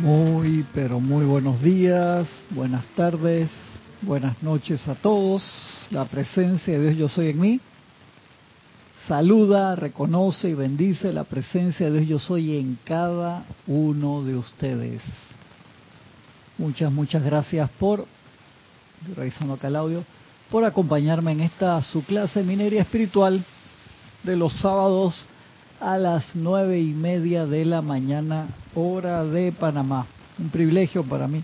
Muy, pero muy buenos días, buenas tardes, buenas noches a todos. La presencia de Dios Yo Soy en mí saluda, reconoce y bendice la presencia de Dios Yo Soy en cada uno de ustedes. Muchas, muchas gracias por, revisando acá el audio, por acompañarme en esta su clase minería espiritual de los sábados a las nueve y media de la mañana, hora de Panamá. Un privilegio para mí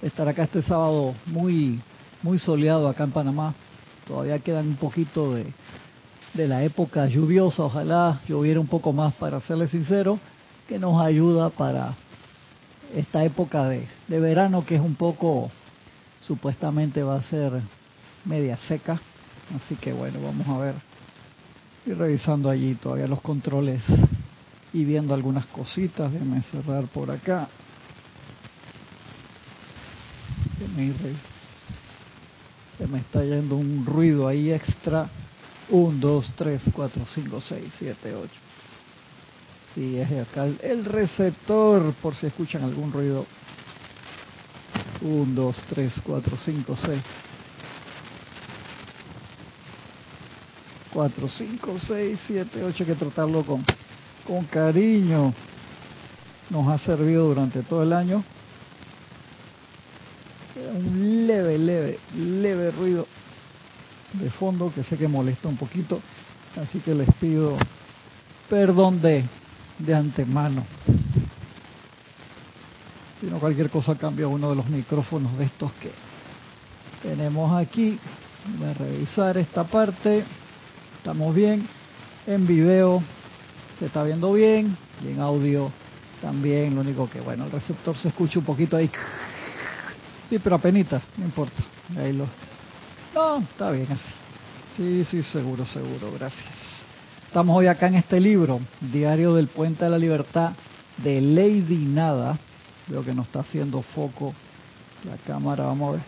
estar acá este sábado muy, muy soleado acá en Panamá. Todavía quedan un poquito de, de la época lluviosa, ojalá lloviera un poco más para serles sincero, que nos ayuda para esta época de, de verano que es un poco, supuestamente va a ser media seca. Así que bueno, vamos a ver y revisando allí todavía los controles y viendo algunas cositas. Déjenme cerrar por acá. Que me, está yendo un ruido ahí extra. 1, 2, 3, 4, 5, 6, 7, 8. Sí, es acá el receptor, por si escuchan algún ruido. 1, 2, 3, 4, 5, 6. 4, 5, 6, 7, 8, hay que tratarlo con, con cariño. Nos ha servido durante todo el año. Un leve, leve, leve ruido de fondo que sé que molesta un poquito. Así que les pido perdón de, de antemano. Si no, cualquier cosa cambia uno de los micrófonos de estos que tenemos aquí. Voy a revisar esta parte. Estamos bien. En video se está viendo bien. Y en audio también. Lo único que, bueno, el receptor se escucha un poquito ahí. Sí, pero apenas, no importa. Ahí lo... No, está bien así. Sí, sí, seguro, seguro. Gracias. Estamos hoy acá en este libro, Diario del Puente de la Libertad, de Lady Nada. Veo que no está haciendo foco la cámara. Vamos a ver.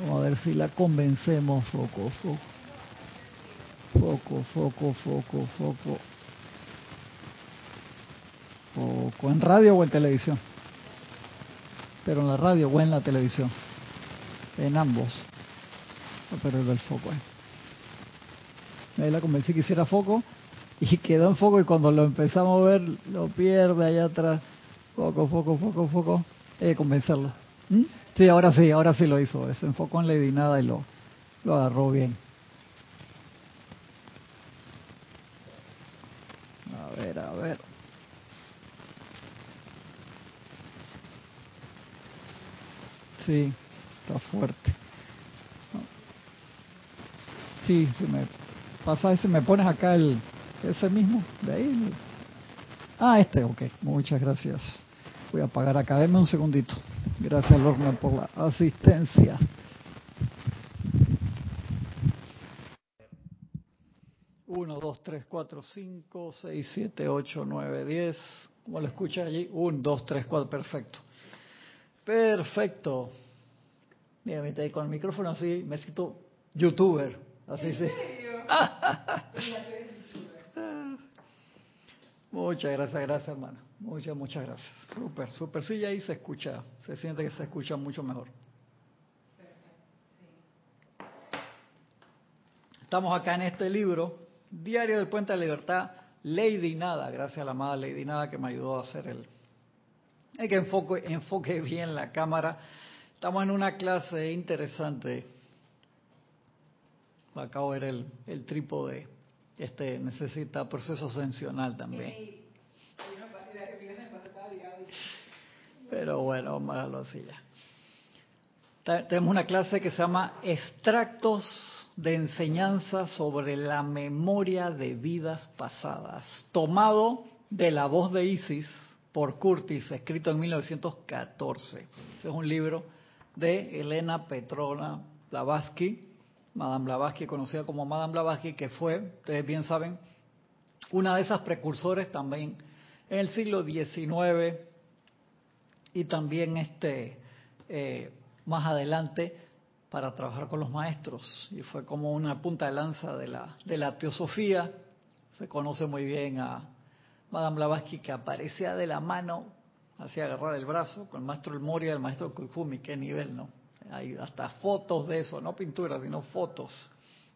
Vamos a ver si la convencemos. Foco, foco. Foco, foco, foco, foco. Foco. ¿En radio o en televisión? Pero en la radio o en la televisión. En ambos. Perder el foco ahí. Ahí la convencí que hiciera foco y quedó en foco y cuando lo empezamos a ver lo pierde allá atrás. Foco, foco, foco, foco. Hay que convencerlo. ¿Mm? Sí, ahora sí, ahora sí lo hizo. Se enfocó en Lady Nada y lo, lo agarró bien. A ver, a ver. Sí, está fuerte. Sí, si me pasa ese, me pones acá el ese mismo, de ahí. Ah, este, ok. Muchas gracias. Voy a apagar acá. Denme un segundito. Gracias, Lorna, por la asistencia. Uno, dos, tres, cuatro, cinco, seis, siete, ocho, nueve, diez. ¿Cómo lo escuchas allí? Un, dos, tres, cuatro. Perfecto. Perfecto. Mira, me con el micrófono así, me siento youtuber. Así sí. Muchas gracias, gracias hermana. Muchas, muchas gracias. Súper, súper. Sí, ahí se escucha, se siente que se escucha mucho mejor. Estamos acá en este libro, Diario del Puente de la Libertad, Lady Nada, gracias a la amada Lady Nada que me ayudó a hacer el... Hay que enfoque, enfoque bien la cámara. Estamos en una clase interesante. Acabo de ver el, el trípode este necesita proceso ascensional también. Pero bueno, vamos a dejarlo así ya. Tenemos una clase que se llama Extractos de enseñanza sobre la memoria de vidas pasadas, tomado de la voz de Isis por Curtis, escrito en 1914. Este es un libro de Elena Petrona Blavatsky, Madame Blavatsky, conocida como Madame Blavatsky, que fue, ustedes bien saben, una de esas precursores también en el siglo XIX y también este eh, más adelante para trabajar con los maestros y fue como una punta de lanza de la de la teosofía. Se conoce muy bien a Madame Blavatsky que aparecía de la mano así agarrar el brazo, con el maestro Moria el maestro Kufumi, qué nivel, ¿no? Hay hasta fotos de eso, no pinturas, sino fotos.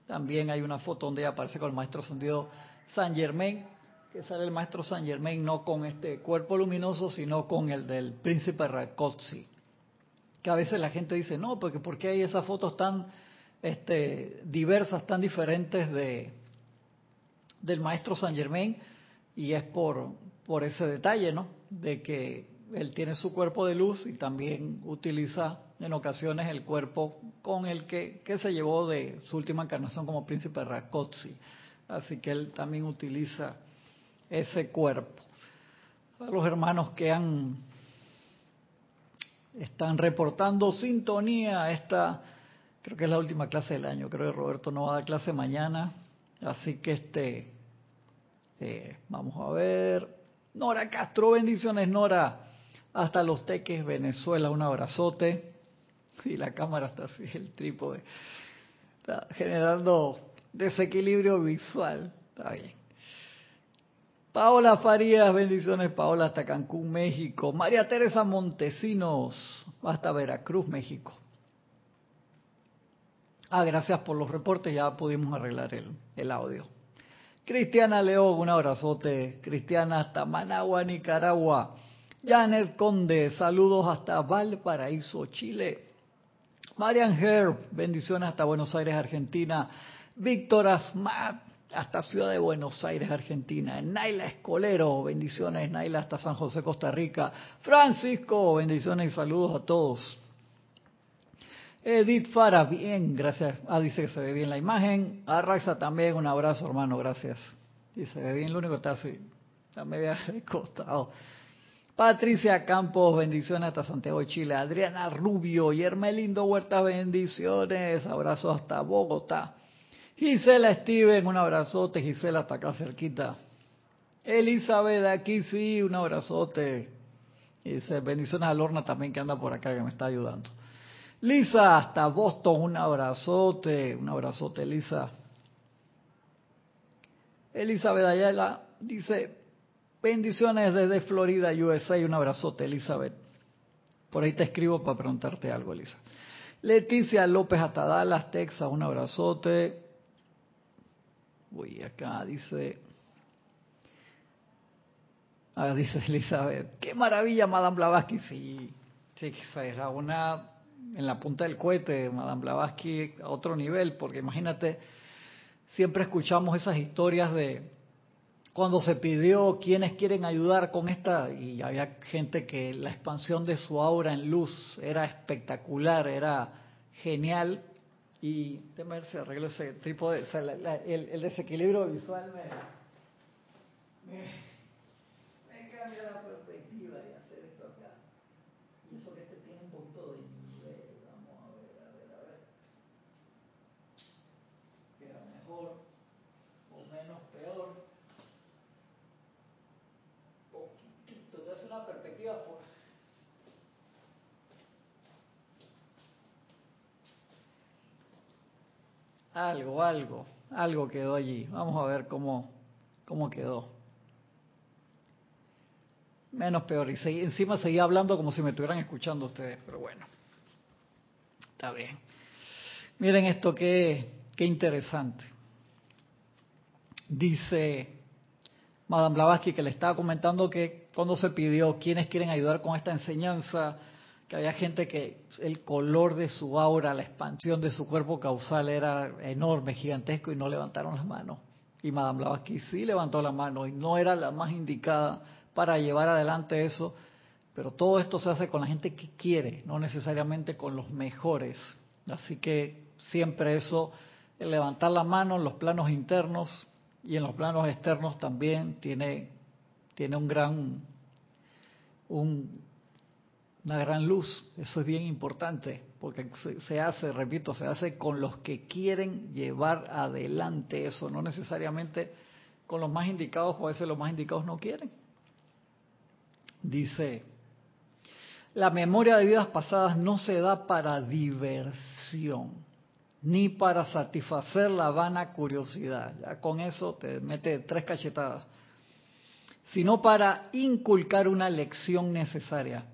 También hay una foto donde ella aparece con el maestro ascendido San Germain, que sale el maestro San Germain no con este cuerpo luminoso, sino con el del príncipe Rakotsi. Que a veces la gente dice, no, porque ¿por qué hay esas fotos tan este, diversas, tan diferentes de del maestro San Germain? Y es por, por ese detalle, ¿no? De que él tiene su cuerpo de luz y también utiliza en ocasiones el cuerpo con el que, que se llevó de su última encarnación como príncipe Rakotsi. Así que él también utiliza ese cuerpo. A los hermanos que han están reportando sintonía esta creo que es la última clase del año creo que Roberto no va a dar clase mañana así que este eh, vamos a ver Nora Castro bendiciones Nora hasta los Teques Venezuela un abrazote y la cámara está así el trípode está generando desequilibrio visual está bien Paola Farías, bendiciones Paola hasta Cancún, México. María Teresa Montesinos, hasta Veracruz, México. Ah, gracias por los reportes, ya pudimos arreglar el, el audio. Cristiana León, un abrazote. Cristiana hasta Managua, Nicaragua. Janet Conde, saludos hasta Valparaíso, Chile. Marian Herb, bendiciones hasta Buenos Aires, Argentina. Víctor Asmat, hasta Ciudad de Buenos Aires, Argentina. Naila Escolero, bendiciones Naila hasta San José, Costa Rica. Francisco, bendiciones y saludos a todos. Edith Fara, bien, gracias. Ah, dice que se ve bien la imagen. Arraxa también, un abrazo hermano, gracias. Dice, se ve bien, lo único que está así, está medio recostado. Patricia Campos, bendiciones hasta Santiago de Chile. Adriana Rubio y Hermelindo Huerta, bendiciones. Abrazos hasta Bogotá. Gisela Steven, un abrazote. Gisela, hasta acá cerquita. Elizabeth, aquí sí, un abrazote. Dice, bendiciones a Lorna también que anda por acá, que me está ayudando. Lisa, hasta Boston, un abrazote. Un abrazote, Lisa. Elizabeth Ayala dice, bendiciones desde Florida, USA, un abrazote, Elizabeth. Por ahí te escribo para preguntarte algo, Elisa. Leticia López hasta Dallas, Texas, un abrazote. Uy, acá dice, ah, dice Elizabeth, qué maravilla Madame Blavatsky, sí, sí, es una en la punta del cohete, Madame Blavatsky a otro nivel, porque imagínate, siempre escuchamos esas historias de cuando se pidió quiénes quieren ayudar con esta, y había gente que la expansión de su aura en luz era espectacular, era genial, y déjame ver si arreglo ese tipo de... el, desequilibrio visual me, cambia la perspectiva y hacer esto acá. Y eso que este tiene un poquito de nivel. Vamos a ver, a ver, a ver. Queda mejor o menos peor. Poquitito. Te hace una perspectiva Algo, algo, algo quedó allí. Vamos a ver cómo, cómo quedó. Menos peor. Y encima seguía hablando como si me estuvieran escuchando ustedes, pero bueno. Está bien. Miren esto, qué, qué interesante. Dice Madame Blavatsky que le estaba comentando que cuando se pidió quiénes quieren ayudar con esta enseñanza, que había gente que el color de su aura, la expansión de su cuerpo causal era enorme, gigantesco y no levantaron las manos. Y Madame Blavatsky sí levantó la mano y no era la más indicada para llevar adelante eso, pero todo esto se hace con la gente que quiere, no necesariamente con los mejores. Así que siempre eso, el levantar la mano en los planos internos y en los planos externos también tiene, tiene un gran, un, una gran luz. Eso es bien importante, porque se, hace, repito, se hace con los que quieren llevar adelante eso, no necesariamente con los más indicados, puede ser los más indicados no quieren. Dice, la memoria de vidas pasadas no se da para diversión, ni para satisfacer la vana curiosidad. Ya con eso te mete tres cachetadas sino para inculcar una lección necesaria.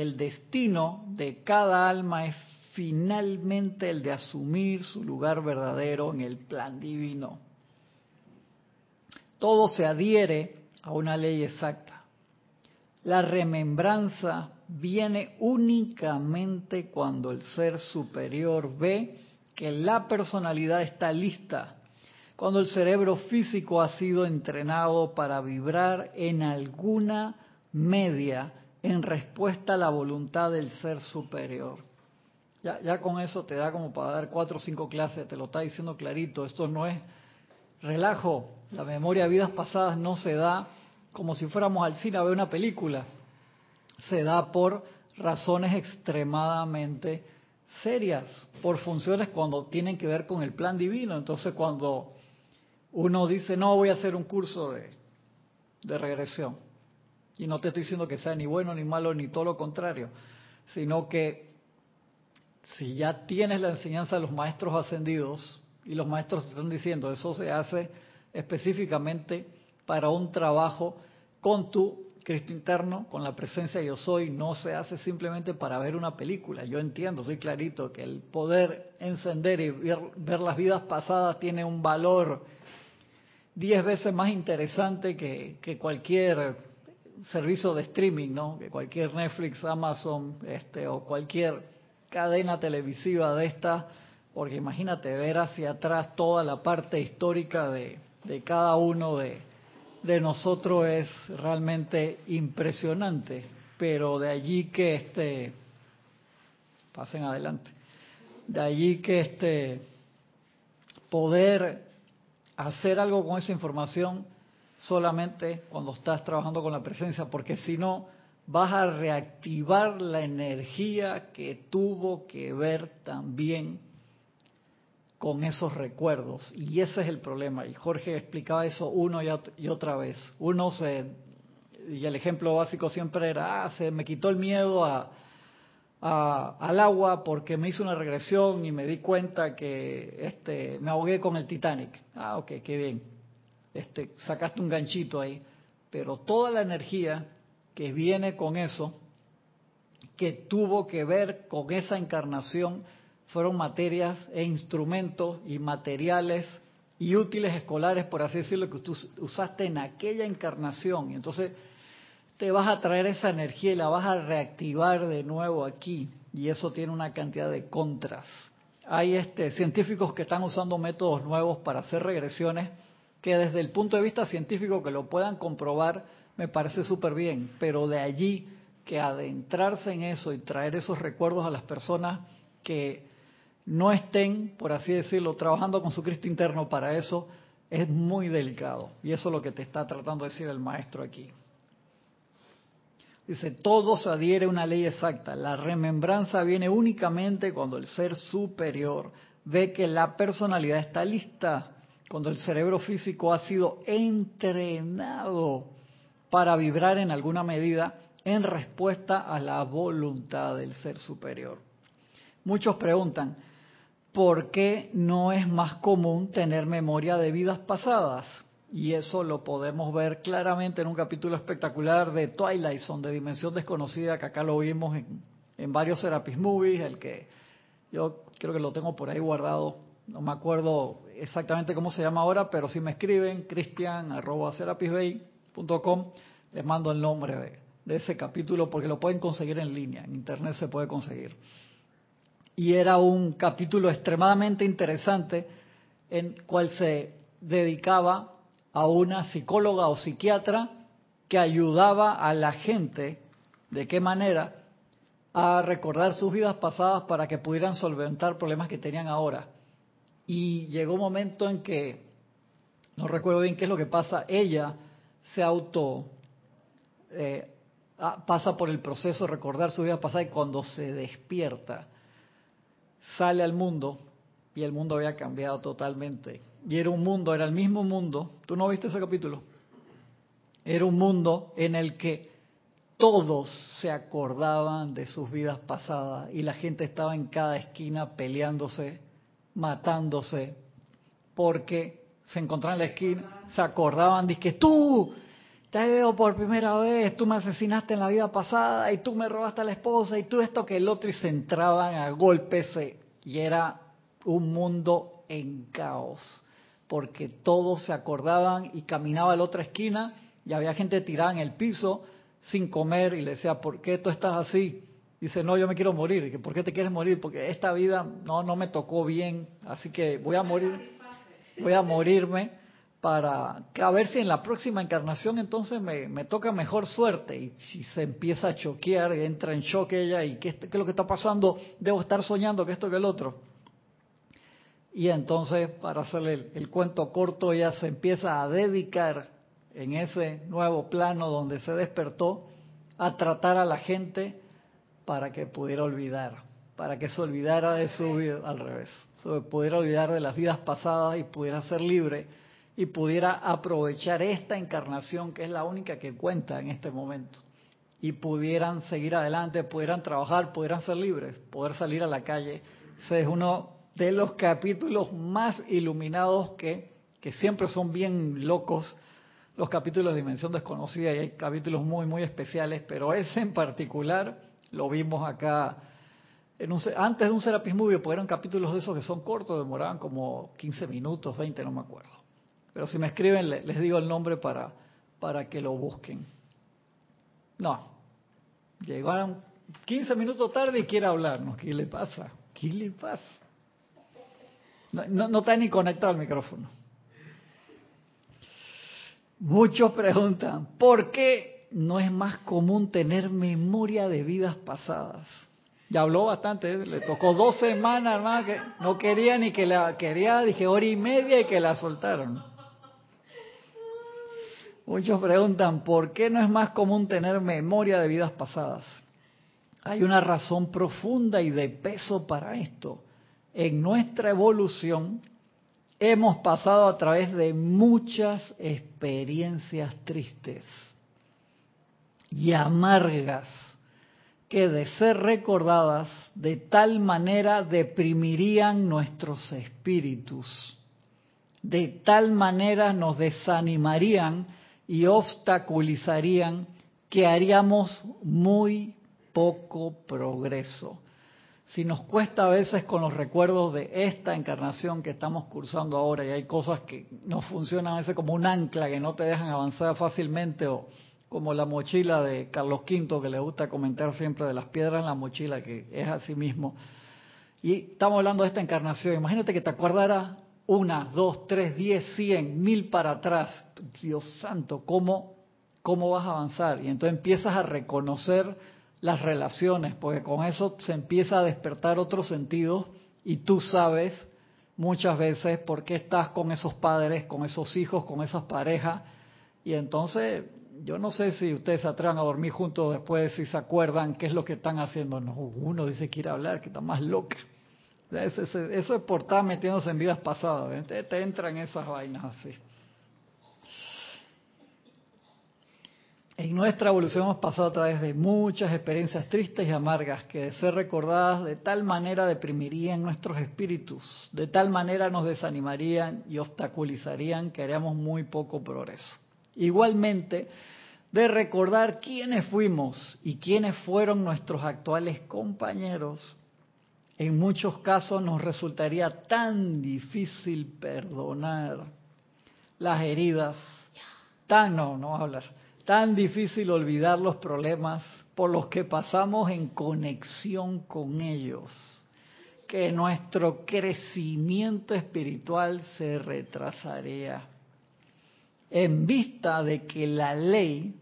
El destino de cada alma es finalmente el de asumir su lugar verdadero en el plan divino. Todo se adhiere a una ley exacta. La remembranza viene únicamente cuando el ser superior ve que la personalidad está lista, cuando el cerebro físico ha sido entrenado para vibrar en alguna media en respuesta a la voluntad del ser superior. Ya, ya con eso te da como para dar cuatro o cinco clases, te lo está diciendo clarito, esto no es relajo, la memoria de vidas pasadas no se da como si fuéramos al cine a ver una película, se da por razones extremadamente serias, por funciones cuando tienen que ver con el plan divino. Entonces cuando uno dice, no, voy a hacer un curso de, de regresión, y no te estoy diciendo que sea ni bueno ni malo ni todo lo contrario, sino que si ya tienes la enseñanza de los maestros ascendidos y los maestros te están diciendo, eso se hace específicamente para un trabajo con tu Cristo interno, con la presencia yo soy, no se hace simplemente para ver una película. Yo entiendo, soy clarito, que el poder encender y ver, las vidas pasadas tiene un valor diez veces más interesante que, que, cualquier servicio de streaming, ¿no? Que cualquier Netflix, Amazon, este, o cualquier cadena televisiva de esta, porque imagínate ver hacia atrás toda la parte histórica de, de cada uno de, de nosotros es realmente impresionante, pero de allí que este pasen adelante. De allí que este poder hacer algo con esa información solamente cuando estás trabajando con la presencia, porque si no vas a reactivar la energía que tuvo que ver también con esos recuerdos. Y ese es el problema. Y Jorge explicaba eso uno y otra vez. Uno se, y el ejemplo básico siempre era, ah, se me quitó el miedo a, al agua porque me hizo una regresión y me di cuenta que este, me ahogué con el Titanic. Ah, ok, qué bien. Este, sacaste un ganchito ahí. Pero toda la energía que viene con eso, que tuvo que ver con esa encarnación, fueron materias e instrumentos y materiales y útiles escolares, por así decirlo, que tú usaste en aquella encarnación. Y entonces te vas a traer esa energía y la vas a reactivar de nuevo aquí. Y eso tiene una cantidad de contras. Hay este, científicos que están usando métodos nuevos para hacer regresiones que desde el punto de vista científico que lo puedan comprobar me parece súper bien, pero de allí que adentrarse en eso y traer esos recuerdos a las personas que no estén, por así decirlo, trabajando con su Cristo interno para eso, es muy delicado. Y eso es lo que te está tratando de decir el maestro aquí. Dice, todo se adhiere a una ley exacta. La remembranza viene únicamente cuando el ser superior ve que la personalidad está lista, cuando el cerebro físico ha sido entrenado para vibrar en alguna medida en respuesta a la voluntad del ser superior. Muchos preguntan, ¿por qué no es más común tener memoria de vidas pasadas? Y eso lo podemos ver claramente en un capítulo espectacular de Twilight Zone, de Dimensión Desconocida, que acá lo vimos en, varios Serapis Movies, el que yo creo que lo tengo por ahí guardado, no me acuerdo exactamente cómo se llama ahora, pero si me escriben, cristian.serapisbay.com, les mando el nombre de, de ese capítulo porque lo pueden conseguir en línea, en internet se puede conseguir y era un capítulo extremadamente interesante en cual se dedicaba a una psicóloga o psiquiatra que ayudaba a la gente de qué manera a recordar sus vidas pasadas para que pudieran solventar problemas que tenían ahora. Y llegó un momento en que, no recuerdo bien qué es lo que pasa, ella se auto eh, pasa por el proceso de recordar su vida pasada y cuando se despierta, sale al mundo y el mundo había cambiado totalmente. Y era un mundo, era el mismo mundo. ¿Tú no viste ese capítulo? Era un mundo en el que todos se acordaban de sus vidas pasadas y la gente estaba en cada esquina peleándose, matándose, porque se encontraban en la esquina, se acordaban de que tú, te veo por primera vez, tú me asesinaste en la vida pasada y tú me robaste a la esposa y tú esto que el otro y se entraban a golpes y era un mundo en caos porque todos se acordaban y caminaba a la otra esquina y había gente tirada en el piso sin comer y le decía, ¿por qué tú estás así? Dice, no, yo me quiero morir. ¿Por qué te quieres morir? Porque esta vida no, no me tocó bien, así que voy a morir, voy a morirme para a ver si en la próxima encarnación entonces me, me, toca mejor suerte. Y si se empieza a choquear, entra en shock ella, ¿y qué, qué es lo que está pasando? Debo estar soñando que esto que el otro. Y entonces, para hacerle el, cuento corto, ella se empieza a dedicar en ese nuevo plano donde se despertó a tratar a la gente para que pudiera olvidar, para que se olvidara de su vida, al revés, se pudiera olvidar de las vidas pasadas y pudiera ser libre y pudiera aprovechar esta encarnación que es la única que cuenta en este momento. Y pudieran seguir adelante, pudieran trabajar, pudieran ser libres, poder salir a la calle. Ese es uno de los capítulos más iluminados que, que siempre son bien locos, los capítulos de Dimensión Desconocida, y hay capítulos muy, muy especiales, pero ese en particular lo vimos acá en un, antes de un Serapis Movie, porque eran capítulos de esos que son cortos, demoraban como 15 minutos, 20, no me acuerdo. Pero si me escriben, les digo el nombre para, para que lo busquen. No, llegaron 15 minutos tarde y quiere hablarnos. ¿Qué le pasa? ¿Qué le pasa? No, está ni conectado al micrófono. Muchos preguntan, ¿por qué no es más común tener memoria de vidas pasadas? Ya habló bastante, ¿eh? le tocó dos semanas, hermano, que no quería ni que la quería, dije hora y media y que la soltaron. Muchos preguntan, ¿por qué no es más común tener memoria de vidas pasadas? Hay una razón profunda y de peso para esto en nuestra evolución hemos pasado a través de muchas experiencias tristes y amargas que de ser recordadas de tal manera deprimirían nuestros espíritus, de tal manera nos desanimarían y obstaculizarían que haríamos muy poco progreso. Si nos cuesta a veces con los recuerdos de esta encarnación que estamos cursando ahora y hay cosas que no funcionan a veces como un ancla que no te dejan avanzar fácilmente o como la mochila de Carlos V que le gusta comentar siempre de las piedras en la mochila que es así mismo. Y estamos hablando de esta encarnación. Imagínate que te acordara una, dos, tres, diez, cien, mil para atrás. Dios santo, ¿cómo, cómo vas a avanzar? Y entonces empiezas a reconocer las relaciones, porque con eso se empieza a despertar otro sentido y tú sabes muchas veces por qué estás con esos padres, con esos hijos, con esas parejas. Y entonces, yo no sé si ustedes se atrevan a dormir juntos después, si se acuerdan qué es lo que están haciendo. No, uno dice que quiere hablar, que está más loco. Eso, es por estar metiéndose en vidas pasadas. Te, te entran esas vainas así. En nuestra evolución hemos pasado a través de muchas experiencias tristes y amargas que de ser recordadas de tal manera deprimirían nuestros espíritus, de tal manera nos desanimarían y obstaculizarían que haríamos muy poco progreso. Igualmente, de recordar quiénes fuimos y quiénes fueron nuestros actuales compañeros, en muchos casos nos resultaría tan difícil perdonar las heridas, tan no, no hablar tan difícil olvidar los problemas por los que pasamos en conexión con ellos, que nuestro crecimiento espiritual se retrasaría. En vista de que la ley,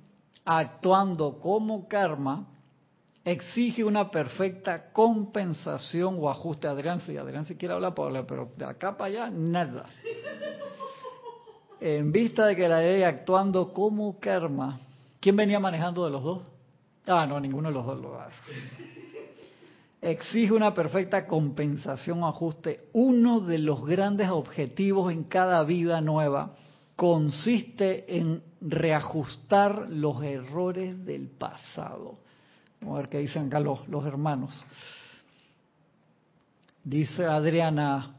actuando como karma, exige una perfecta compensación o ajuste. Adrián, si Adrián si quiere hablar, puede hablar, pero de acá para allá, nada en vista de que la ley actuando como karma, ¿quién venía manejando de los dos? Ah, no, ninguno de los dos lo hace. Exige una perfecta compensación o ajuste. Uno de los grandes objetivos en cada vida nueva consiste en reajustar los errores del pasado. Vamos a ver qué dicen acá los, los hermanos. Dice Adriana,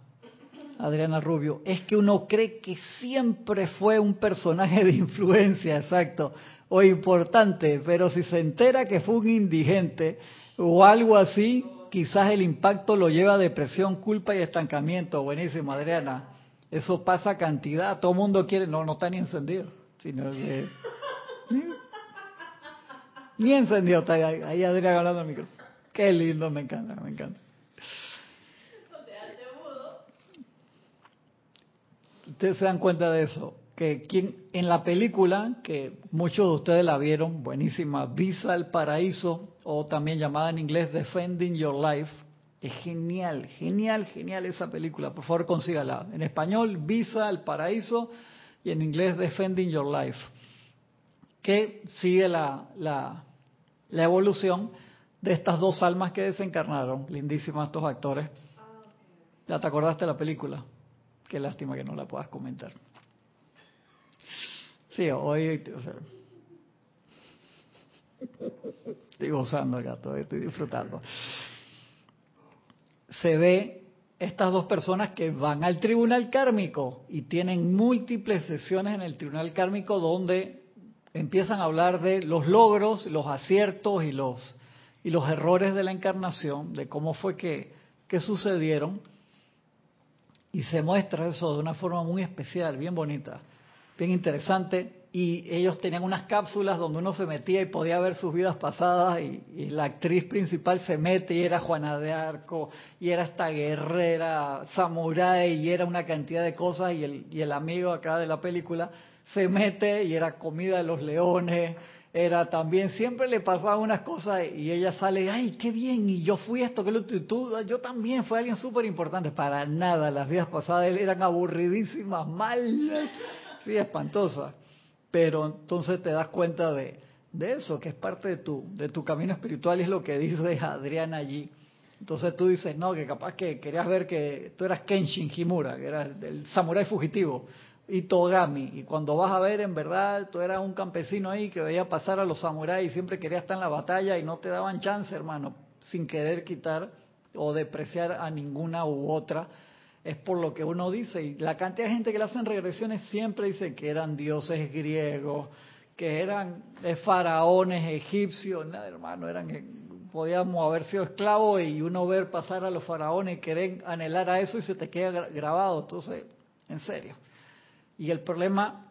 Adriana Rubio, es que uno cree que siempre fue un personaje de influencia, exacto, o importante, pero si se entera que fue un indigente o algo así, quizás el impacto lo lleva a depresión, culpa y estancamiento. Buenísimo, Adriana. Eso pasa cantidad. Todo el mundo quiere, no, no está ni encendido. Sino que, ni, encendido está ahí, ahí Adriana hablando al micrófono. Qué lindo, me encanta, me encanta. Ustedes se dan cuenta de eso, que quien, en la película, que muchos de ustedes la vieron, buenísima, Visa al Paraíso, o también llamada en inglés Defending Your Life, es genial, genial, genial esa película, por favor consígala. En español, Visa al Paraíso, y en inglés Defending Your Life, que sigue la, la, la evolución de estas dos almas que desencarnaron, lindísimas estos actores. ¿Ya te acordaste de la película? Qué lástima que no la puedas comentar. Sí, hoy estoy gozando acá, estoy disfrutando. Se ve estas dos personas que van al tribunal kármico y tienen múltiples sesiones en el tribunal kármico donde empiezan a hablar de los logros, los aciertos y los y los errores de la encarnación, de cómo fue que, que sucedieron y se muestra eso de una forma muy especial, bien bonita, bien interesante. Y ellos tenían unas cápsulas donde uno se metía y podía ver sus vidas pasadas y, la actriz principal se mete y era Juana de Arco y era esta guerrera samurái y era una cantidad de cosas y el, y el amigo acá de la película se mete y era comida de los leones era también, siempre le pasaban unas cosas y ella sale, ay, qué bien, y yo fui esto, que lo tú, yo también fue alguien súper importante. Para nada, las vidas pasadas eran aburridísimas, malas, sí, espantosas. Pero entonces te das cuenta de, de eso, que es parte de tu, de tu camino espiritual, y es lo que dice Adriana allí. Entonces tú dices, no, que capaz que querías ver que tú eras Kenshin Himura, que era el samurái fugitivo y Togami. Y cuando vas a ver, en verdad, tú eras un campesino ahí que veía pasar a los samuráis y siempre quería estar en la batalla y no te daban chance, hermano, sin querer quitar o depreciar a ninguna u otra. Es por lo que uno dice. Y la cantidad de gente que le hacen regresiones siempre dice que eran dioses griegos, que eran faraones egipcios. Nada, hermano, eran podíamos haber sido esclavos y uno ver pasar a los faraones y querer anhelar a eso y se te queda grabado. Entonces, en serio. Y el problema,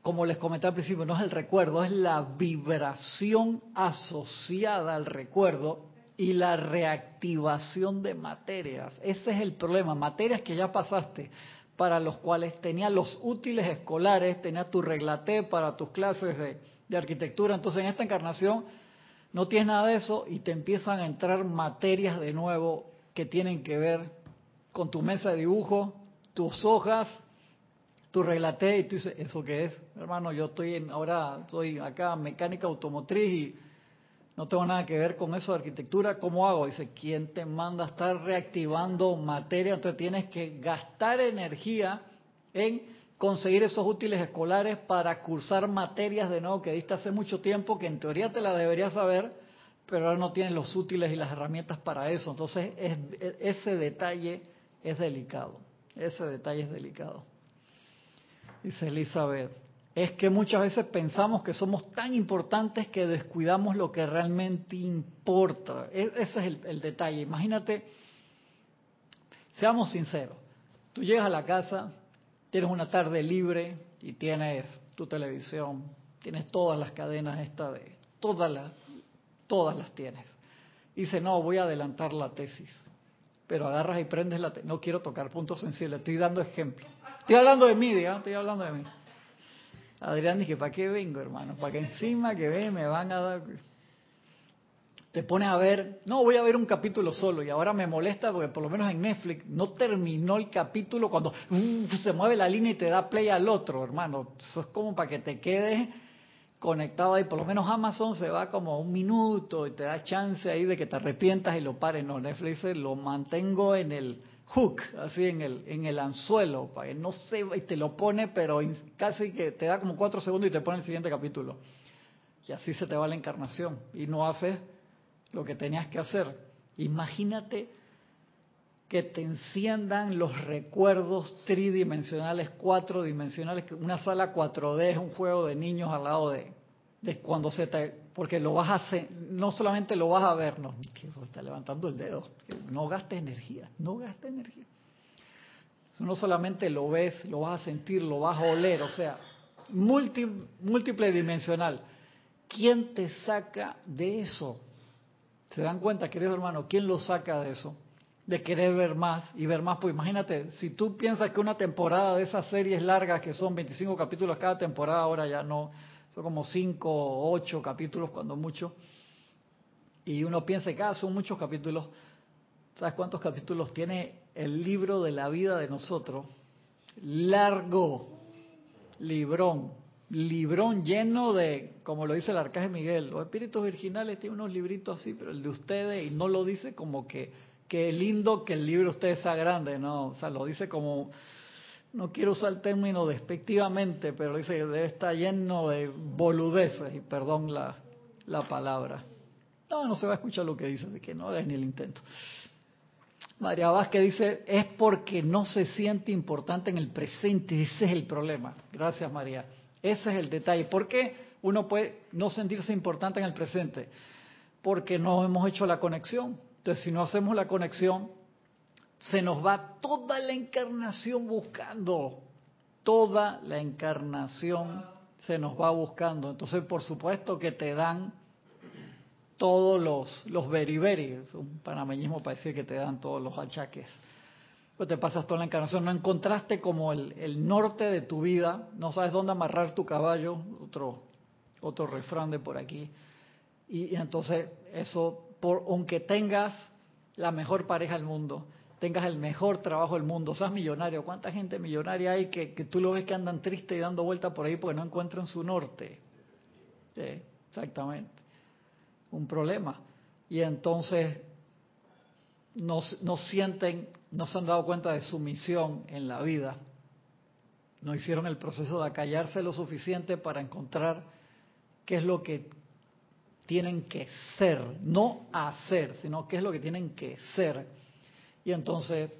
como les comenté al principio, no es el recuerdo, es la vibración asociada al recuerdo y la reactivación de materias. Ese es el problema, materias que ya pasaste, para los cuales tenías los útiles escolares, tenías tu reglate para tus clases de, arquitectura. Entonces en esta encarnación no tienes nada de eso y te empiezan a entrar materias de nuevo que tienen que ver con tu mesa de dibujo, tus hojas, tú relaté y tú dices, ¿eso qué es? Hermano, yo estoy en, ahora soy acá mecánica automotriz y no tengo nada que ver con eso de arquitectura, ¿cómo hago? Dice, ¿quién te manda a estar reactivando materia? Entonces tienes que gastar energía en conseguir esos útiles escolares para cursar materias de nuevo que diste hace mucho tiempo, que en teoría te la deberías saber, pero ahora no tienes los útiles y las herramientas para eso. Entonces ese detalle es delicado, ese detalle es delicado dice Elizabeth, es que muchas veces pensamos que somos tan importantes que descuidamos lo que realmente importa. E, ese es el, detalle. Imagínate, seamos sinceros, tú llegas a la casa, tienes una tarde libre y tienes tu televisión, tienes todas las cadenas esta de, todas las, todas las tienes. Dice, no, voy a adelantar la tesis. Pero agarras y prendes la tesis. No quiero tocar puntos sensibles, estoy dando ejemplo. Estoy hablando de mí, digamos, estoy hablando de mí. Adrián dije, ¿para qué vengo, hermano? Para que encima que ve me van a dar... Te pones a ver, no, voy a ver un capítulo solo y ahora me molesta porque por lo menos en Netflix no terminó el capítulo cuando uh, se mueve la línea y te da play al otro, hermano. Eso es como para que te quedes conectado ahí. Por lo menos Amazon se va como un minuto y te da chance ahí de que te arrepientas y lo pares. No, Netflix lo mantengo en el hook, así en el, en el anzuelo, para que no se y te lo pone, pero casi que te da como cuatro segundos y te pone el siguiente capítulo. Y así se te va la encarnación y no haces lo que tenías que hacer. Imagínate que te enciendan los recuerdos tridimensionales, cuatro dimensionales, una sala 4D es un juego de niños al lado de cuando se te, porque lo vas a hacer, no solamente lo vas a ver, no, que está levantando el dedo, no gastes energía, no gastes energía. No solamente lo ves, lo vas a sentir, lo vas a oler, o sea, múltiple dimensional. ¿Quién te saca de eso? ¿Se dan cuenta, queridos hermanos? ¿Quién lo saca de eso? De querer ver más y ver más. Pues imagínate, si tú piensas que una temporada de esas series largas, que son 25 capítulos cada temporada, ahora ya no, son como 5 o 8 capítulos cuando mucho, y uno piensa que ah, son muchos capítulos, ¿sabes cuántos capítulos tiene el libro de la vida de nosotros? Largo, librón, librón lleno de, como lo dice el arcángel Miguel, los espíritus virginales tienen unos libritos así, pero el de ustedes, y no lo dice como que, que lindo que el libro de ustedes sea grande, no, o sea, lo dice como, no quiero usar el término despectivamente, pero dice que debe estar lleno de boludeces, y perdón la, la palabra. No, no se va a escuchar lo que dice, de que no hagas ni el intento. María Vázquez dice, es porque no se siente importante en el presente, ese es el problema. Gracias, María. Ese es el detalle. ¿Por qué uno puede no sentirse importante en el presente? Porque no hemos hecho la conexión. Entonces, si no hacemos la conexión, se nos va toda la encarnación buscando. Toda la encarnación se nos va buscando. Entonces, por supuesto que te dan todos los, los beriberi, un panameñismo para decir que te dan todos los achaques pues te pasas toda la encarnación, no encontraste como el, norte de tu vida, no sabes dónde amarrar tu caballo, otro, otro refrán de por aquí. Y, entonces eso, por, aunque tengas la mejor pareja del mundo, tengas el mejor trabajo del mundo, seas millonario, ¿cuánta gente millonaria hay que, tú lo ves que andan tristes y dando vuelta por ahí porque no encuentran su norte? Sí, exactamente. Un problema. Y entonces no, no sienten no se han dado cuenta de su misión en la vida, no hicieron el proceso de acallarse lo suficiente para encontrar qué es lo que tienen que ser, no hacer, sino qué es lo que tienen que ser. Y entonces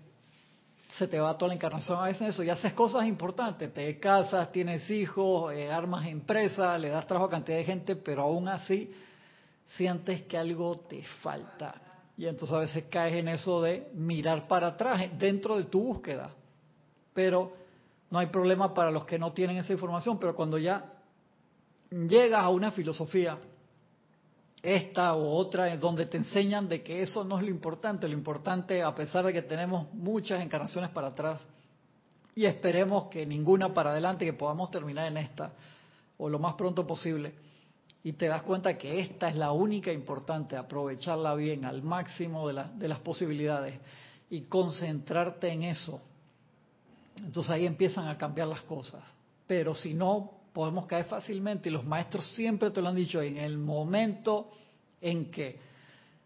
se te va toda la encarnación a veces en eso. Y haces cosas importantes, te casas, tienes hijos, eh, armas empresa, le das trabajo a cantidad de gente, pero aún así sientes que algo te falta. Y entonces a veces caes en eso de mirar para atrás dentro de tu búsqueda. Pero no hay problema para los que no tienen esa información, pero cuando ya llegas a una filosofía, esta u otra, donde te enseñan de que eso no es lo importante, lo importante, a pesar de que tenemos muchas encarnaciones para atrás, y esperemos que ninguna para adelante, que podamos terminar en esta, o lo más pronto posible y te das cuenta que esta es la única importante, aprovecharla bien al máximo de, de las posibilidades y concentrarte en eso. Entonces ahí empiezan a cambiar las cosas. Pero si no, podemos caer fácilmente y los maestros siempre te lo han dicho, en el momento en que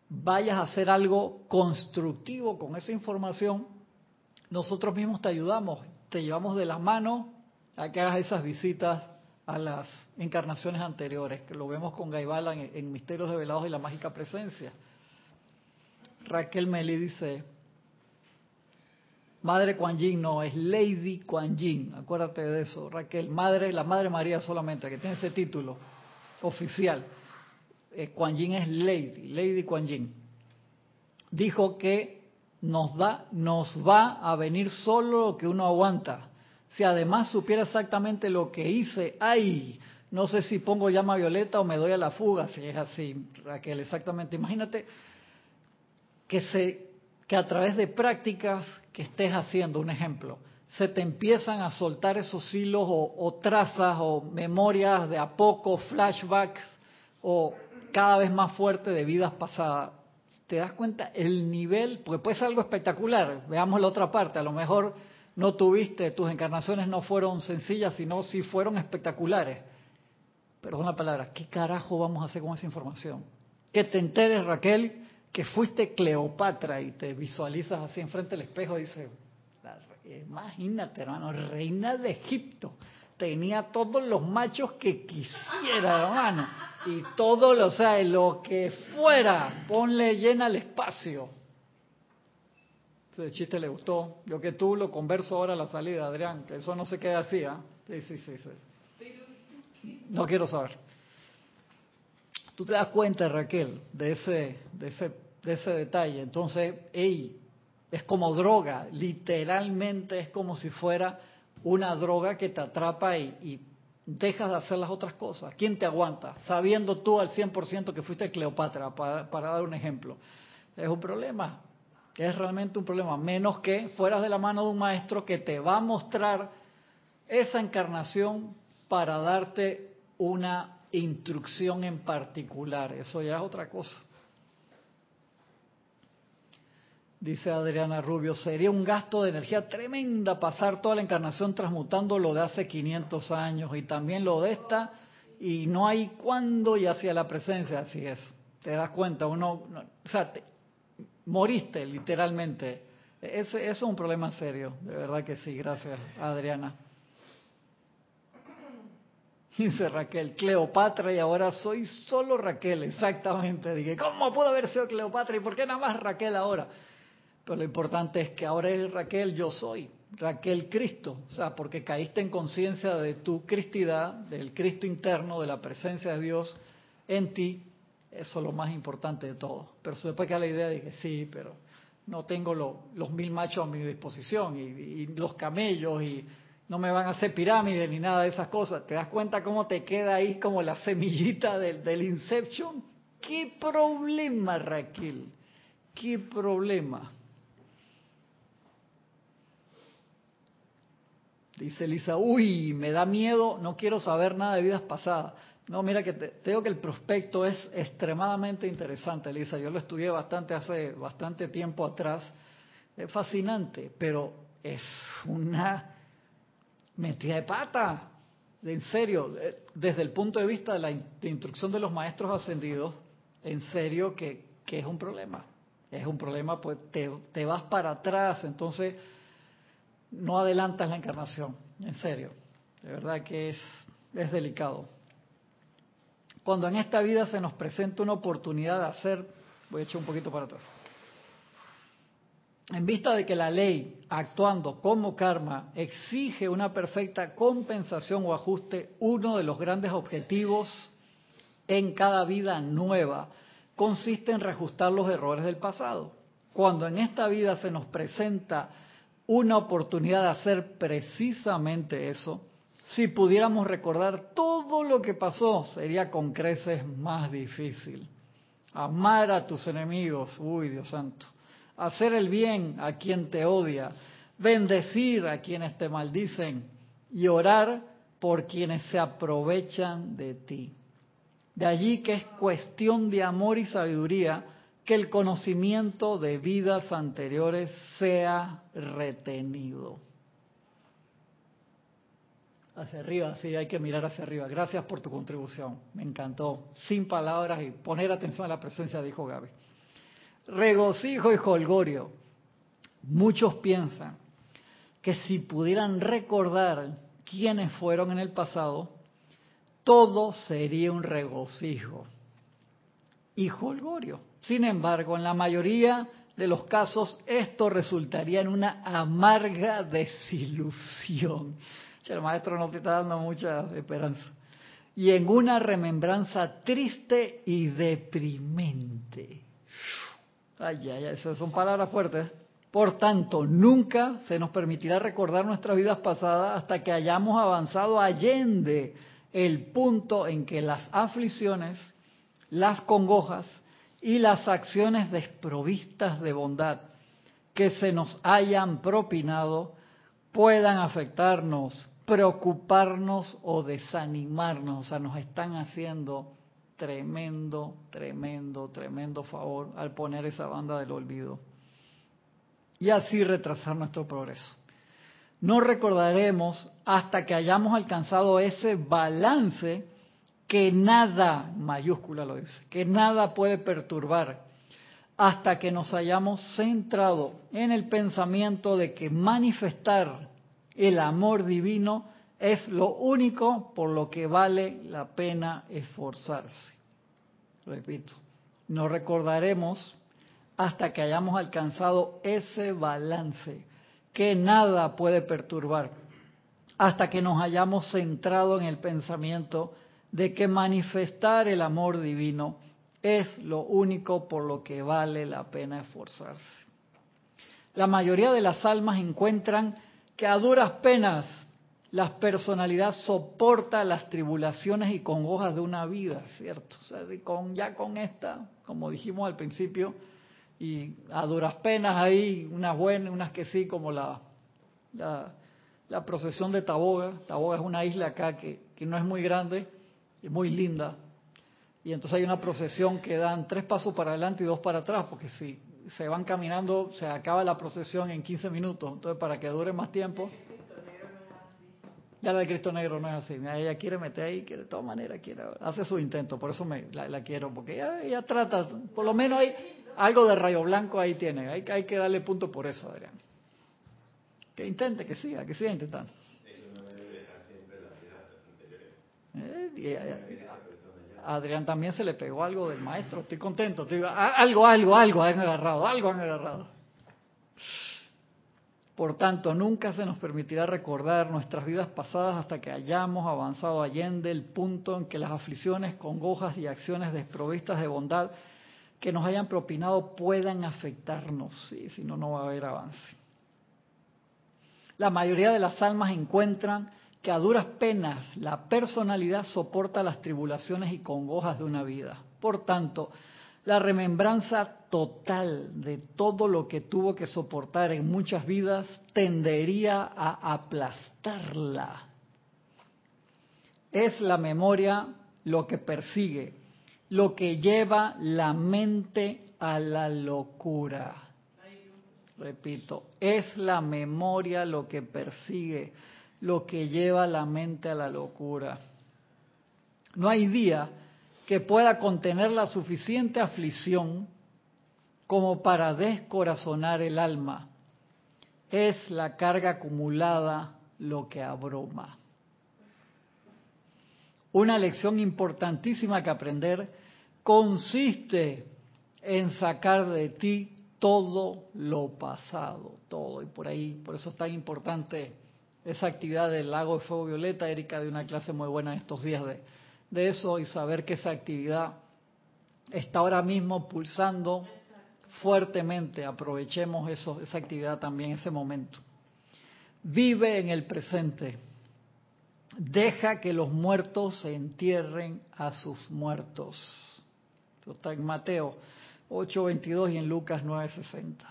vayas a hacer algo constructivo con esa información, nosotros mismos te ayudamos, te llevamos de la mano a que hagas esas visitas a las encarnaciones anteriores, que lo vemos con Gaibala en, Misterios de Velados y la Mágica Presencia. Raquel Meli dice, Madre Kuan Yin no, es Lady Kuan Yin, acuérdate de eso, Raquel, Madre, la Madre María solamente, que tiene ese título oficial. Eh, Kuan Yin es Lady, Lady Kuan Yin. Dijo que nos da, nos va a venir solo lo que uno aguanta si además supiera exactamente lo que hice, ay, no sé si pongo llama violeta o me doy a la fuga, si es así, Raquel, exactamente. Imagínate que, se, que a través de prácticas que estés haciendo, un ejemplo, se te empiezan a soltar esos hilos o, o trazas o memorias de a poco, flashbacks o cada vez más fuerte de vidas pasadas. ¿Te das cuenta el nivel? Porque puede ser algo espectacular. Veamos la otra parte. A lo mejor no tuviste, tus encarnaciones no fueron sencillas, sino sí fueron espectaculares. Perdón la palabra, ¿qué carajo vamos a hacer con esa información? Que te enteres, Raquel, que fuiste Cleopatra y te visualizas así enfrente del espejo dices, imagínate, hermano, reina de Egipto. Tenía todos los machos que quisiera, hermano. Y todo, lo, o sea, lo que fuera, ponle llena el espacio Ese chiste le gustó. Yo que tú lo converso ahora a la salida, Adrián, que eso no se queda así, ¿ah? Sí, sí, sí, sí. No quiero saber. Tú te das cuenta, Raquel, de ese, de ese, de ese detalle. Entonces, ey, es como droga, literalmente es como si fuera una droga que te atrapa y, dejas de hacer las otras cosas. ¿Quién te aguanta? Sabiendo tú al 100% que fuiste Cleopatra, para, dar un ejemplo. Es un problema, es realmente un problema, menos que fueras de la mano de un maestro que te va a mostrar esa encarnación para darte una instrucción en particular. Eso ya es otra cosa. Dice Adriana Rubio, sería un gasto de energía tremenda pasar toda la encarnación transmutando lo de hace 500 años y también lo de esta, y no hay cuándo y hacia la presencia, así es. Te das cuenta, uno, o sea, moriste literalmente. Ese, eso es un problema serio, de verdad que sí, gracias Adriana. Dice Raquel, Cleopatra y ahora soy solo Raquel, exactamente. Dije, ¿cómo pudo haber sido Cleopatra y por qué nada más Raquel ahora? Pero lo importante es que ahora es Raquel, yo soy, Raquel Cristo, o sea, porque caíste en conciencia de tu cristidad, del Cristo interno, de la presencia de Dios en ti, eso es lo más importante de todo. Pero después que la idea dije, sí, pero no tengo los mil machos a mi disposición y, los camellos y no me van a hacer pirámides ni nada de esas cosas. ¿Te das cuenta cómo te queda ahí como la semillita del, del Inception? ¿Qué problema, Raquel? ¿Qué problema? Dice Elisa, uy, me da miedo, no quiero saber nada de vidas pasadas. No, mira que te, que el prospecto es extremadamente interesante, Elisa. Yo lo estudié bastante hace bastante tiempo atrás. Es fascinante, pero es una metida de pata. En serio, eh, desde el punto de vista de la instrucción de los maestros ascendidos, en serio que, que es un problema. Es un problema, pues te, te vas para atrás, entonces no adelantas la encarnación, en serio. De verdad que es, es delicado. Cuando en esta vida se nos presenta una oportunidad de hacer, voy a echar un poquito para atrás. En vista de que la ley, actuando como karma, exige una perfecta compensación o ajuste, uno de los grandes objetivos en cada vida nueva consiste en reajustar los errores del pasado. Cuando en esta vida se nos presenta una oportunidad de hacer precisamente eso. Si pudiéramos recordar todo lo que pasó, sería con creces más difícil. Amar a tus enemigos, uy Dios santo. Hacer el bien a quien te odia. Bendecir a quienes te maldicen. Y orar por quienes se aprovechan de ti. De allí que es cuestión de amor y sabiduría que el conocimiento de vidas anteriores sea retenido. Hacia arriba, sí, hay que mirar hacia arriba. Gracias por tu contribución, me encantó. Sin palabras y poner atención a la presencia, dijo Gaby. Regocijo y holgorio. Muchos piensan que si pudieran recordar quiénes fueron en el pasado, todo sería un regocijo y holgorio. Sin embargo, en la mayoría de los casos esto resultaría en una amarga desilusión. El maestro no te está dando mucha esperanza. Y en una remembranza triste y deprimente. Ay, ay, ay, esas son palabras fuertes. Por tanto, nunca se nos permitirá recordar nuestras vidas pasadas hasta que hayamos avanzado allende el punto en que las aflicciones, las congojas y las acciones desprovistas de bondad que se nos hayan propinado puedan afectarnos, preocuparnos o desanimarnos. O sea, nos están haciendo tremendo, tremendo, tremendo favor al poner esa banda del olvido. Y así retrasar nuestro progreso. No recordaremos hasta que hayamos alcanzado ese balance que nada, mayúscula lo dice, que nada puede perturbar hasta que nos hayamos centrado en el pensamiento de que manifestar el amor divino es lo único por lo que vale la pena esforzarse. Repito, no recordaremos hasta que hayamos alcanzado ese balance que nada puede perturbar, hasta que nos hayamos centrado en el pensamiento de que manifestar el amor divino es lo único por lo que vale la pena esforzarse. La mayoría de las almas encuentran que a duras penas la personalidad soporta las tribulaciones y congojas de una vida, ¿cierto? O sea, ya con esta, como dijimos al principio, y a duras penas hay unas buenas, unas que sí, como la, la, procesión de Taboga. Taboga es una isla acá que, que no es muy grande, muy linda. Y entonces hay una procesión que dan tres pasos para adelante y dos para atrás, porque si se van caminando, se acaba la procesión en 15 minutos. Entonces, para que dure más tiempo, ya la de Cristo Negro no es así. ella quiere meter ahí, que de todas maneras quiere, hace su intento, por eso me, la, quiero, porque ella, trata, por lo menos hay algo de rayo blanco ahí tiene, hay, hay que darle punto por eso, Adrián. Que intente, que siga, que siga intentando. Eh, Adrián también se le pegó algo del maestro, estoy contento, algo, algo, algo han agarrado, algo han agarrado. Por tanto, nunca se nos permitirá recordar nuestras vidas pasadas hasta que hayamos avanzado allende el punto en que las aflicciones, congojas y acciones desprovistas de bondad que nos hayan propinado puedan afectarnos. Sí, si no, no va a haber avance. La mayoría de las almas encuentran que a duras penas la personalidad soporta las tribulaciones y congojas de una vida. Por tanto, la remembranza total de todo lo que tuvo que soportar en muchas vidas tendería a aplastarla. Es la memoria lo que persigue, lo que lleva la mente a la locura. Repito, es la memoria lo que persigue, lo que lleva la mente a la locura. No hay día que pueda contener la suficiente aflicción como para descorazonar el alma. Es la carga acumulada lo que abruma. Una lección importantísima que aprender consiste en sacar de ti todo lo pasado, todo. Y por ahí, por eso es tan importante esa actividad del lago de fuego violeta. Erika de una clase muy buena estos días de, de eso y saber que esa actividad está ahora mismo pulsando fuertemente. Aprovechemos esa actividad también, ese momento. Vive en el presente. Deja que los muertos se entierren a sus muertos. Esto está en Mateo 8:22 y en Lucas 9:60.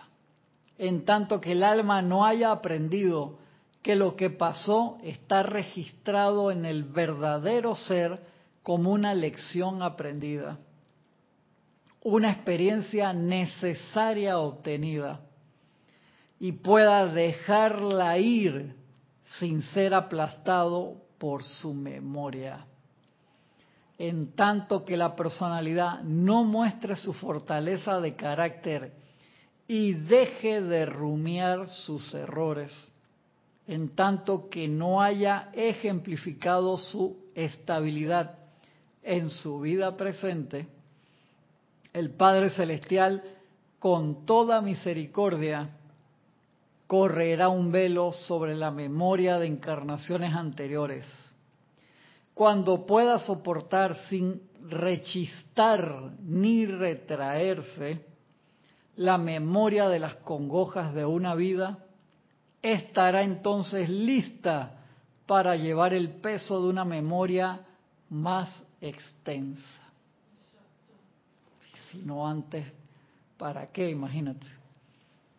En tanto que el alma no haya aprendido que lo que pasó está registrado en el verdadero ser como una lección aprendida, una experiencia necesaria obtenida y pueda dejarla ir sin ser aplastado por su memoria. En tanto que la personalidad no muestre su fortaleza de carácter y deje de rumiar sus errores, en tanto que no haya ejemplificado su estabilidad en su vida presente, el Padre Celestial, con toda misericordia, correrá un velo sobre la memoria de encarnaciones anteriores. Cuando pueda soportar sin rechistar ni retraerse la memoria de las congojas de una vida, estará entonces lista para llevar el peso de una memoria más extensa. Si no antes, ¿para qué? Imagínate.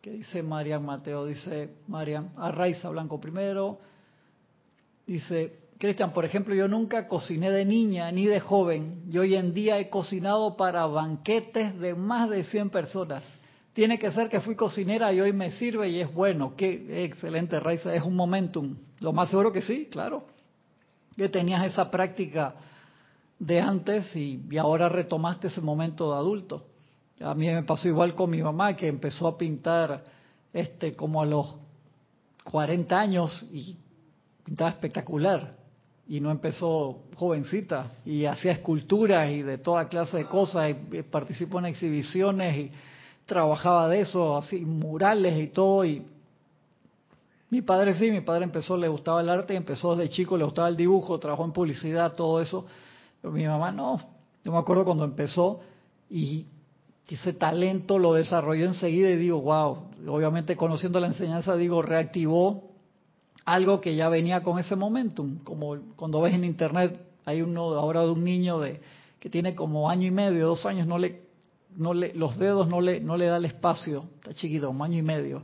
¿Qué dice Marian Mateo? Dice Marian, Arraiza Blanco primero. Dice, Cristian, por ejemplo, yo nunca cociné de niña ni de joven. Y hoy en día he cocinado para banquetes de más de 100 personas tiene que ser que fui cocinera y hoy me sirve y es bueno. Qué excelente, Raiza, es un momentum. Lo más seguro que sí, claro. Que tenías esa práctica de antes y, ahora retomaste ese momento de adulto. A mí me pasó igual con mi mamá que empezó a pintar este como a los 40 años y pintaba espectacular y no empezó jovencita y hacía esculturas y de toda clase de cosas y participó en exhibiciones y trabajaba de eso, así, murales y todo, y mi padre sí, mi padre empezó, le gustaba el arte, empezó desde chico, le gustaba el dibujo, trabajó en publicidad, todo eso, pero mi mamá no, yo me acuerdo cuando empezó y ese talento lo desarrolló enseguida y digo, wow, obviamente conociendo la enseñanza, digo, reactivó algo que ya venía con ese momentum, como cuando ves en internet, hay uno ahora de un niño de que tiene como año y medio, dos años, no le, no le, los dedos no le, no le da el espacio, está chiquito, un año y medio.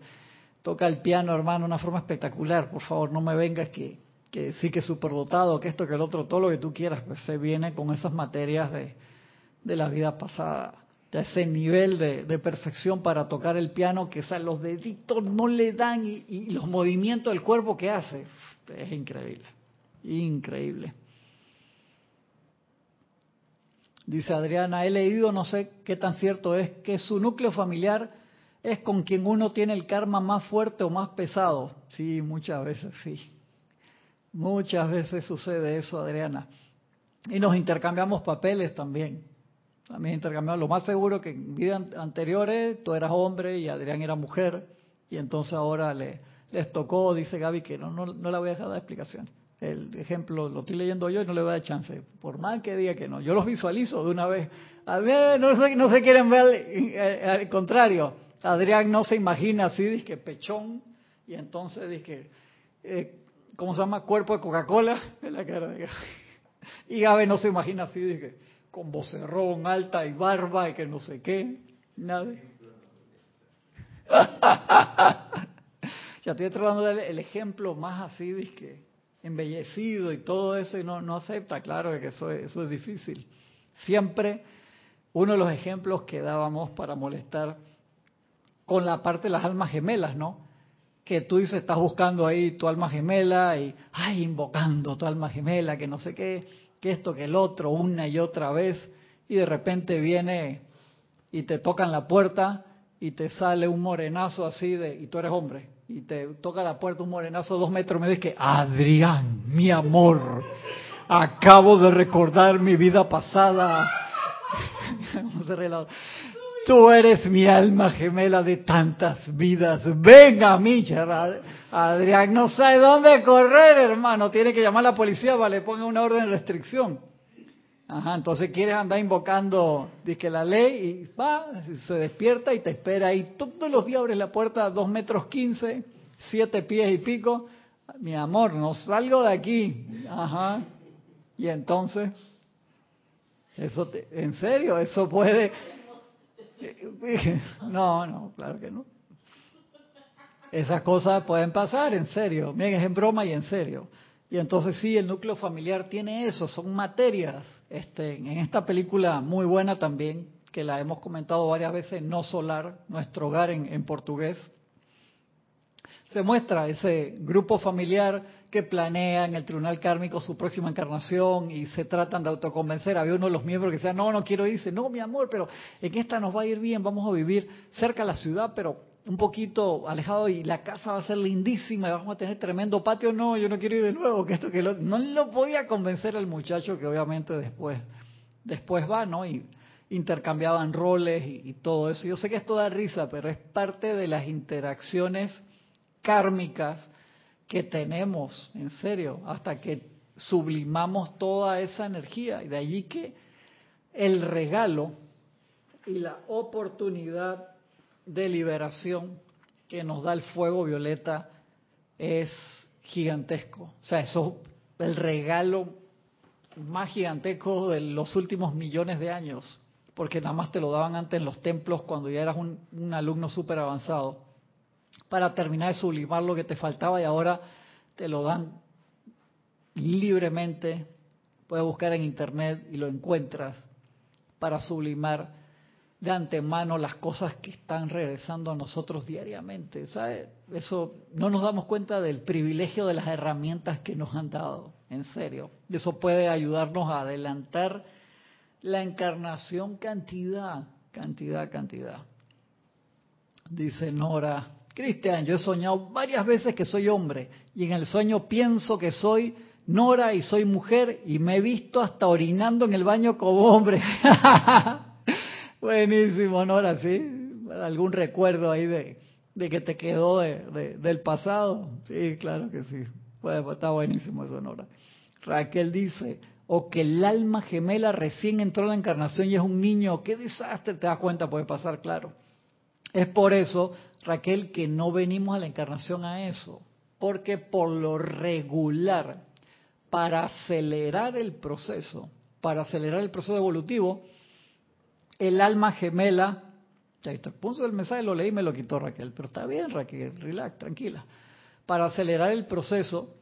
Toca el piano, hermano, de una forma espectacular. Por favor, no me vengas que, sí que es superdotado, que esto, que el otro, todo lo que tú quieras, pues se viene con esas materias de, la vida pasada de ese nivel de, perfección para tocar el piano que o los deditos no le dan y, los movimientos del cuerpo que hace. Es increíble, increíble. Dice Adriana, he leído, no sé qué tan cierto es, que su núcleo familiar es con quien uno tiene el karma más fuerte o más pesado. Sí, muchas veces sí. Muchas veces sucede eso, Adriana. Y nos intercambiamos papeles también. También intercambiamos. Lo más seguro que en vidas anteriores tú eras hombre y Adrián era mujer. Y entonces ahora le, les tocó, dice Gaby, que no, no, no la voy a dejar dar explicación. El ejemplo lo estoy leyendo yo y no le voy a dar chance. Por más que diga que no. Yo los visualizo de una vez. A no se, no se quieren ver eh, al, contrario. Adrián no se imagina así, dice que pechón. Y entonces dice que, eh, ¿cómo se llama? Cuerpo de Coca-Cola en la cara Y Gaby no se imagina así, dice con vocerrón alta y barba y que no sé qué. Nada. ya estoy tratando de el ejemplo más así, que embellecido y todo eso y no, no acepta, claro que eso es, eso es difícil. Siempre uno de los ejemplos que dábamos para molestar con la parte de las almas gemelas, ¿no? Que tú dices, estás buscando ahí tu alma gemela y, ay, invocando tu alma gemela, que no sé qué que esto, que el otro, una y otra vez, y de repente viene y te tocan la puerta y te sale un morenazo así de, y tú eres hombre, y te toca la puerta un morenazo dos metros, me dice Adrián, mi amor, acabo de recordar mi vida pasada. Tú eres mi alma gemela de tantas vidas. Venga, mí, Adrián no sabe dónde correr, hermano. Tiene que llamar a la policía para que le ponga una orden de restricción. Ajá, entonces quieres andar invocando, dice la ley, y va, se despierta y te espera ahí. Todos los días abres la puerta a dos metros quince, siete pies y pico. Mi amor, no salgo de aquí. Ajá. Y entonces, eso te, en serio, eso puede No, no, claro que no. Esas cosas pueden pasar, en serio. Miren, es en broma y en serio. Y entonces sí, el núcleo familiar tiene eso, son materias. Este, en esta película muy buena también, que la hemos comentado varias veces, No Solar, nuestro hogar en, portugués, se muestra ese grupo familiar que planea en el tribunal kármico su próxima encarnación y se tratan de autoconvencer. Había uno de los miembros que decía, no, no quiero irse, no, mi amor, pero en esta nos va a ir bien, vamos a vivir cerca de la ciudad, pero un poquito alejado y la casa va a ser lindísima y vamos a tener tremendo patio. No, yo no quiero ir de nuevo, que esto que lo... no lo podía convencer al muchacho que obviamente después después va, ¿no? Y intercambiaban roles y, y todo eso. Yo sé que esto da risa, pero es parte de las interacciones kármicas que tenemos, en serio, hasta que sublimamos toda esa energía. Y de allí que el regalo y la oportunidad de liberación que nos da el fuego violeta es gigantesco. O sea, eso el regalo más gigantesco de los últimos millones de años, porque nada más te lo daban antes en los templos cuando ya eras un, un alumno súper avanzado para terminar de sublimar lo que te faltaba y ahora te lo dan libremente. Puedes buscar en internet y lo encuentras para sublimar de antemano las cosas que están regresando a nosotros diariamente. ¿sabes? Eso no nos damos cuenta del privilegio de las herramientas que nos han dado, en serio. Eso puede ayudarnos a adelantar la encarnación cantidad, cantidad, cantidad. Dice Nora, Cristian, yo he soñado varias veces que soy hombre y en el sueño pienso que soy Nora y soy mujer y me he visto hasta orinando en el baño como hombre. Buenísimo, Nora, sí. algún recuerdo ahí de, que te quedó del pasado. Sí, claro que sí. Pues, está buenísimo eso, Nora. Raquel dice, o que el alma gemela recién entró en la encarnación y es un niño, qué desastre, te das cuenta, puede pasar, claro. Es por eso, Raquel, que no venimos a la encarnación a eso, porque por lo regular, para acelerar el proceso, para acelerar el proceso evolutivo, el alma gemela, ya está, puso el mensaje, lo leí y me lo quitó Raquel, pero está bien Raquel, relax, tranquila. Para acelerar el proceso,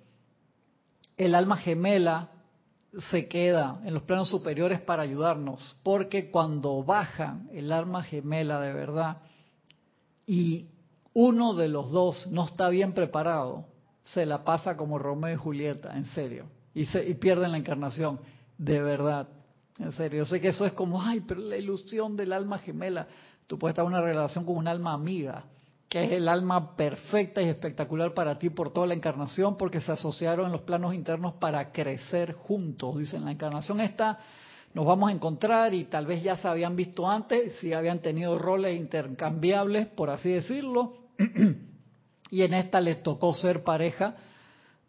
el alma gemela se queda en los planos superiores para ayudarnos, porque cuando baja el alma gemela de verdad y uno de los dos no está bien preparado, se la pasa como Romeo y Julieta, en serio, y, se, y pierden la encarnación, de verdad, en serio. Yo sé que eso es como, ay, pero la ilusión del alma gemela, tú puedes estar en una relación con un alma amiga, que es el alma perfecta y espectacular para ti por toda la encarnación, porque se asociaron en los planos internos para crecer juntos. Dicen, la encarnación esta nos vamos a encontrar y tal vez ya se habían visto antes, si habían tenido roles intercambiables, por así decirlo, y en esta les tocó ser pareja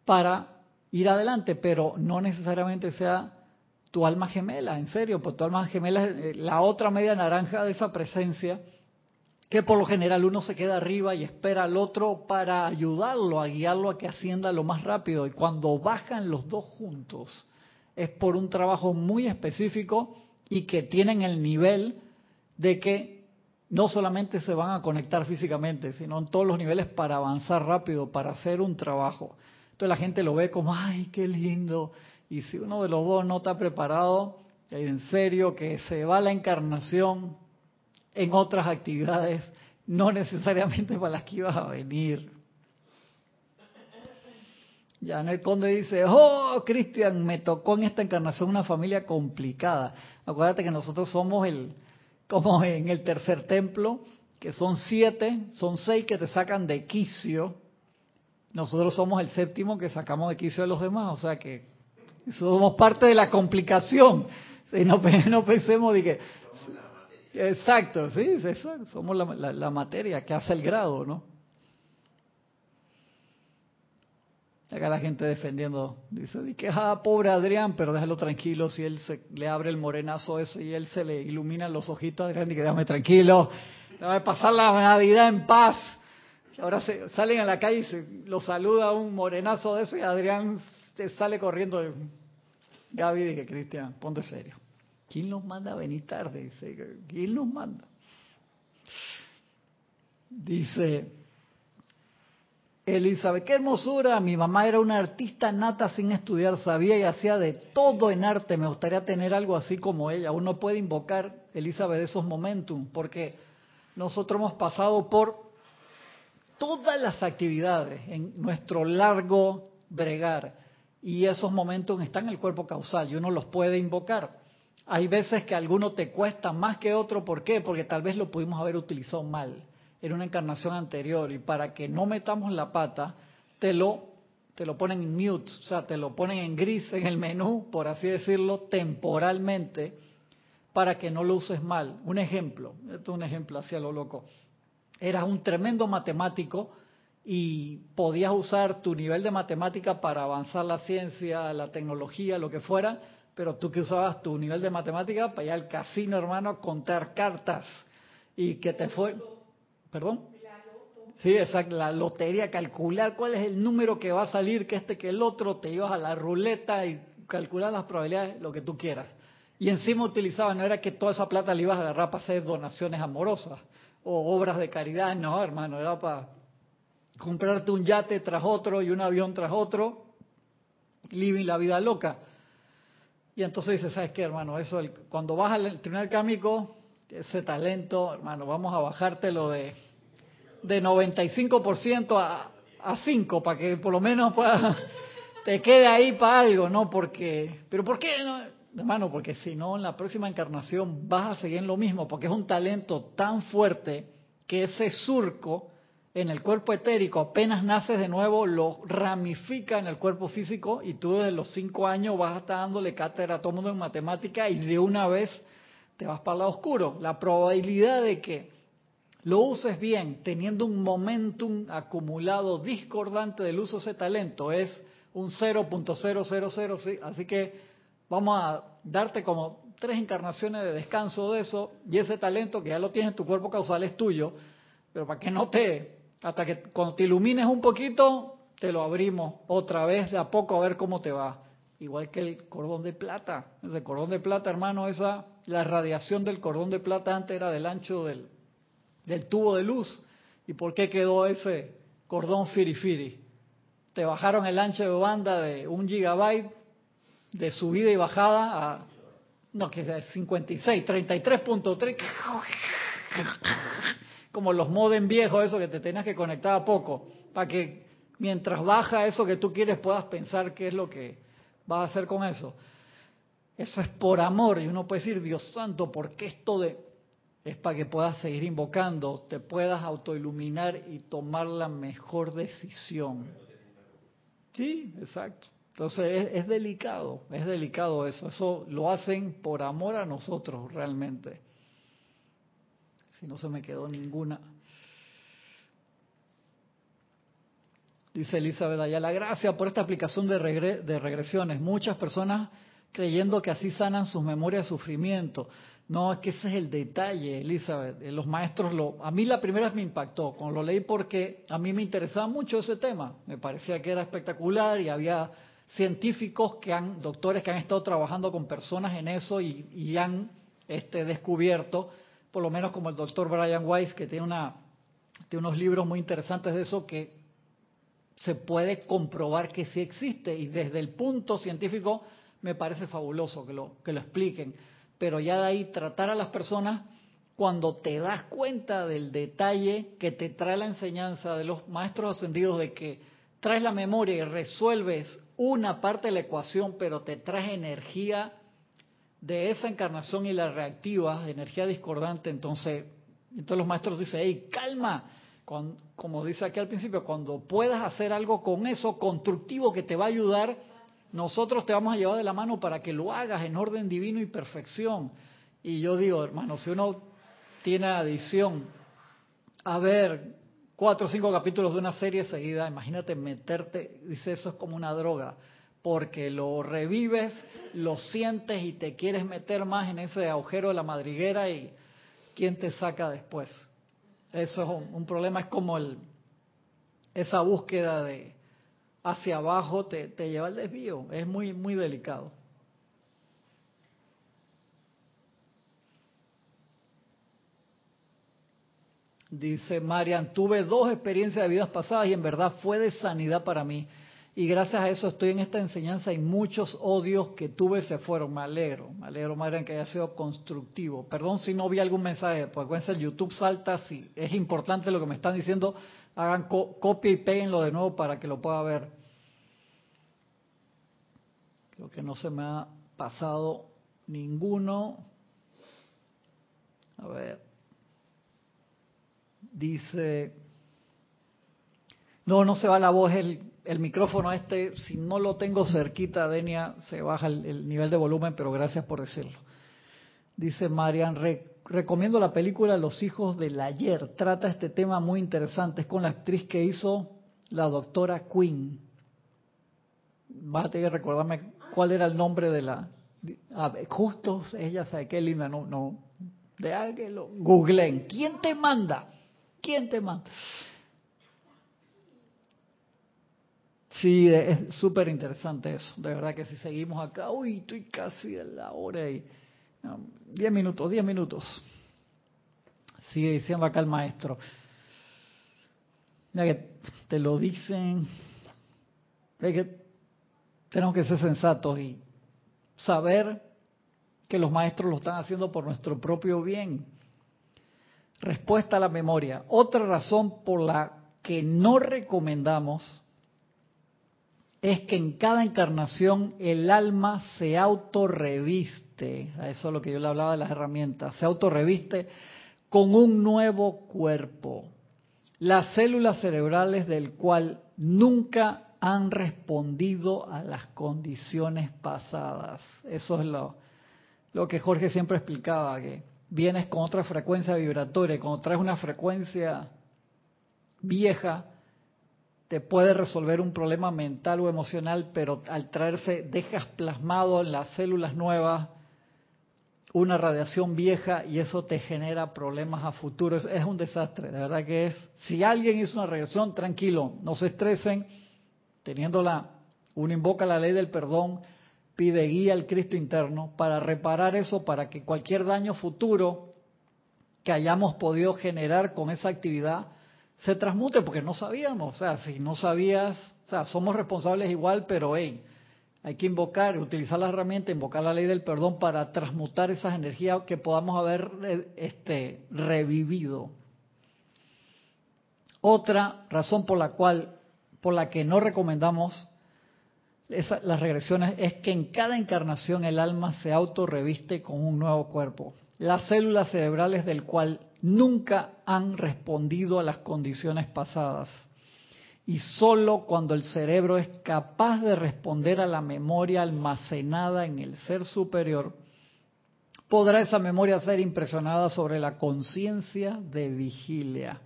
para ir adelante, pero no necesariamente sea tu alma gemela, en serio, pues tu alma gemela es eh, la otra media naranja de esa presencia que por lo general uno se queda arriba y espera al otro para ayudarlo, a guiarlo a que ascienda lo más rápido. Y cuando bajan los dos juntos, es por un trabajo muy específico y que tienen el nivel de que no solamente se van a conectar físicamente, sino en todos los niveles para avanzar rápido, para hacer un trabajo. Entonces la gente lo ve como, ay, qué lindo. Y si uno de los dos no está preparado, en serio, que se va la encarnación, en otras actividades, no necesariamente para las que ibas a venir. el Conde dice, oh, Cristian, me tocó en esta encarnación una familia complicada. Acuérdate que nosotros somos el, como en el tercer templo, que son siete, son seis que te sacan de quicio. Nosotros somos el séptimo que sacamos de quicio de los demás, o sea que somos parte de la complicación. Y no, pensemos de que Exacto, sí, somos la, materia que hace el grado, ¿no? Acá la gente defendiendo, dice, que ah, pobre Adrián, pero déjalo tranquilo, si él se, le abre el morenazo ese y él se le ilumina los ojitos Adrián, y que déjame tranquilo, déjame pasar la Navidad en paz. Ahora se, salen a la calle y se, lo saluda un morenazo de ese y Adrián sale corriendo. Gaby, dije, Cristian, ponte serio. ¿Quién nos manda a venir tarde? Dice, ¿quién nos manda? Dice Elizabeth, qué hermosura. Mi mamá era una artista nata sin estudiar, sabía y hacía de todo en arte. Me gustaría tener algo así como ella. Uno puede invocar, Elizabeth, esos momentos, porque nosotros hemos pasado por todas las actividades en nuestro largo bregar y esos momentos están en el cuerpo causal y uno los puede invocar. Hay veces que alguno te cuesta más que otro, ¿por qué? Porque tal vez lo pudimos haber utilizado mal en una encarnación anterior y para que no metamos la pata, te lo, te lo ponen en mute, o sea, te lo ponen en gris en el menú, por así decirlo, temporalmente, para que no lo uses mal. Un ejemplo, esto es un ejemplo hacia lo loco. Eras un tremendo matemático y podías usar tu nivel de matemática para avanzar la ciencia, la tecnología, lo que fuera, pero tú que usabas tu nivel de matemática para ir al casino, hermano, a contar cartas y que te fue... ¿Perdón? Sí, exacto, la lotería, calcular cuál es el número que va a salir, que este, que el otro, te ibas a la ruleta y calcular las probabilidades, lo que tú quieras. Y encima utilizabas, no era que toda esa plata le ibas a agarrar para hacer donaciones amorosas o obras de caridad, no, hermano, era para comprarte un yate tras otro y un avión tras otro, living la vida loca. Y entonces dice, ¿sabes qué, hermano? Eso, cuando vas al tribunal cámico, ese talento, hermano, vamos a bajártelo de, de 95% a, a 5 para que por lo menos te quede ahí para algo, ¿no? Porque, pero ¿por qué no? Hermano, porque si no, en la próxima encarnación vas a seguir lo mismo, porque es un talento tan fuerte que ese surco en el cuerpo etérico, apenas naces de nuevo, lo ramifica en el cuerpo físico y tú desde los cinco años vas a estar dándole cátedra a todo mundo en matemática y de una vez te vas para el lado oscuro. La probabilidad de que lo uses bien, teniendo un momentum acumulado discordante del uso de ese talento, es un 0.000, así que vamos a darte como tres encarnaciones de descanso de eso, y ese talento que ya lo tienes en tu cuerpo causal es tuyo, pero para que no te, hasta que cuando te ilumines un poquito, te lo abrimos otra vez de a poco a ver cómo te va. Igual que el cordón de plata. Ese cordón de plata, hermano, esa, la radiación del cordón de plata antes era del ancho del, del tubo de luz. ¿Y por qué quedó ese cordón firifiri? Te bajaron el ancho de banda de un gigabyte de subida y bajada a, no, que es 56, 33.3, como los modem viejos, eso que te tenías que conectar a poco, para que mientras baja eso que tú quieres puedas pensar qué es lo que vas a hacer con eso. Eso es por amor y uno puede decir, Dios santo, ¿por qué esto de es para que puedas seguir invocando, te puedas autoiluminar y tomar la mejor decisión. Sí, exacto. Entonces es, delicado, es delicado eso. Eso lo hacen por amor a nosotros realmente. Si no se me quedó ninguna. Dice Elizabeth Ayala, gracias por esta aplicación de, regresiones. Muchas personas creyendo que así sanan sus memorias de sufrimiento. No, es que ese es el detalle, Elizabeth. Eh, los maestros lo... A mí la primera vez me impactó, cuando lo leí porque a mí me interesaba mucho ese tema. Me parecía que era espectacular y había científicos que han, doctores que han estado trabajando con personas en eso y, han este, descubierto, por lo menos como el doctor Brian Weiss, que tiene, una, tiene unos libros muy interesantes de eso, que se puede comprobar que sí existe. Y desde el punto científico me parece fabuloso que lo, que lo expliquen pero ya de ahí tratar a las personas cuando te das cuenta del detalle que te trae la enseñanza de los maestros ascendidos de que traes la memoria y resuelves una parte de la ecuación, pero te traes energía de esa encarnación y la reactivas, energía discordante, entonces, entonces los maestros dicen, hey, calma, como dice aquí al principio, cuando puedas hacer algo con eso constructivo que te va a ayudar, nosotros te vamos a llevar de la mano para que lo hagas en orden divino y perfección. Y yo digo, hermano, si uno tiene adición a ver cuatro o cinco capítulos de una serie seguida, imagínate meterte, dice eso es como una droga, porque lo revives, lo sientes y te quieres meter más en ese agujero de la madriguera y ¿quién te saca después? Eso es un, problema, es como el, esa búsqueda de, hacia abajo te, te lleva al desvío. Es muy, muy delicado. Dice Marian, tuve dos experiencias de vidas pasadas y en verdad fue de sanidad para mí. Y gracias a eso estoy en esta enseñanza y muchos odios que tuve se fueron. Me alegro, me alegro Marian que haya sido constructivo. Perdón si no vi algún mensaje, pues el YouTube salta, si es importante lo que me están diciendo, hagan copia y péguenlo de nuevo para que lo pueda ver. Creo que no se me ha pasado ninguno. A ver. Dice, no, no se va la voz, el, el micrófono este, si no lo tengo cerquita, Denia, se baja el, nivel de volumen, pero gracias por decirlo. Dice Marian, recomiendo la película Los hijos del ayer, trata este tema muy interesante, es con la actriz que hizo la doctora Quinn. Vas a recordarme cuál era el nombre de la... justo ella sabe qué linda, no, no. De que lo googleen. ¿Quién te manda? ¿Quién te manda? Sí, es súper interesante eso. De verdad que si seguimos acá, uy, estoy casi a la hora y... diez minutos, diez minutos. Sigue diciendo acá el maestro. Mira que te lo dicen. Es que tenemos que ser sensatos y saber que los maestros lo están haciendo por nuestro propio bien. Respuesta a la memoria. Otra razón por la que no recomendamos es que en cada encarnación el alma se autorreviste, a eso es lo que yo le hablaba de las herramientas, se autorreviste con un nuevo cuerpo. Las células cerebrales del cual nunca han respondido a las condiciones pasadas. Eso es lo, que Jorge siempre explicaba, que vienes con otra frecuencia vibratoria, cuando traes una frecuencia vieja, te puede resolver un problema mental o emocional, pero al traerse dejas plasmado en las células nuevas una radiación vieja y eso te genera problemas a futuro. Es, un desastre, de verdad que es. Si alguien hizo una regresión, tranquilo, no se estresen, teniéndola, uno invoca la ley del perdón, pide guía al Cristo interno para reparar eso, para que cualquier daño futuro que hayamos podido generar con esa actividad se transmute, porque no sabíamos, o sea, si no sabías, o sea, somos responsables igual, pero hey, hay que invocar, utilizar la herramienta, invocar la ley del perdón para transmutar esas energías que podamos haber eh, este, revivido. Otra razón por la cual, por la que no recomendamos las regresiones es que en cada encarnación el alma se autorreviste con un nuevo cuerpo. Las células cerebrales del cual nunca han respondido a las condiciones pasadas. Y sólo cuando el cerebro es capaz de responder a la memoria almacenada en el ser superior, podrá esa memoria ser impresionada sobre la conciencia de vigilia.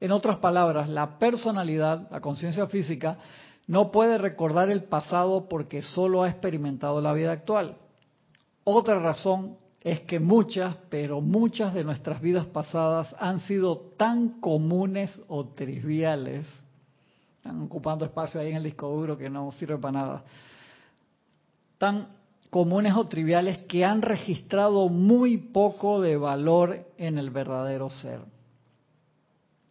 En otras palabras, la personalidad, la conciencia física, no puede recordar el pasado porque solo ha experimentado la vida actual. Otra razón es que muchas, pero muchas de nuestras vidas pasadas han sido tan comunes o triviales, están ocupando espacio ahí en el disco duro que no sirve para nada, tan comunes o triviales que han registrado muy poco de valor en el verdadero ser.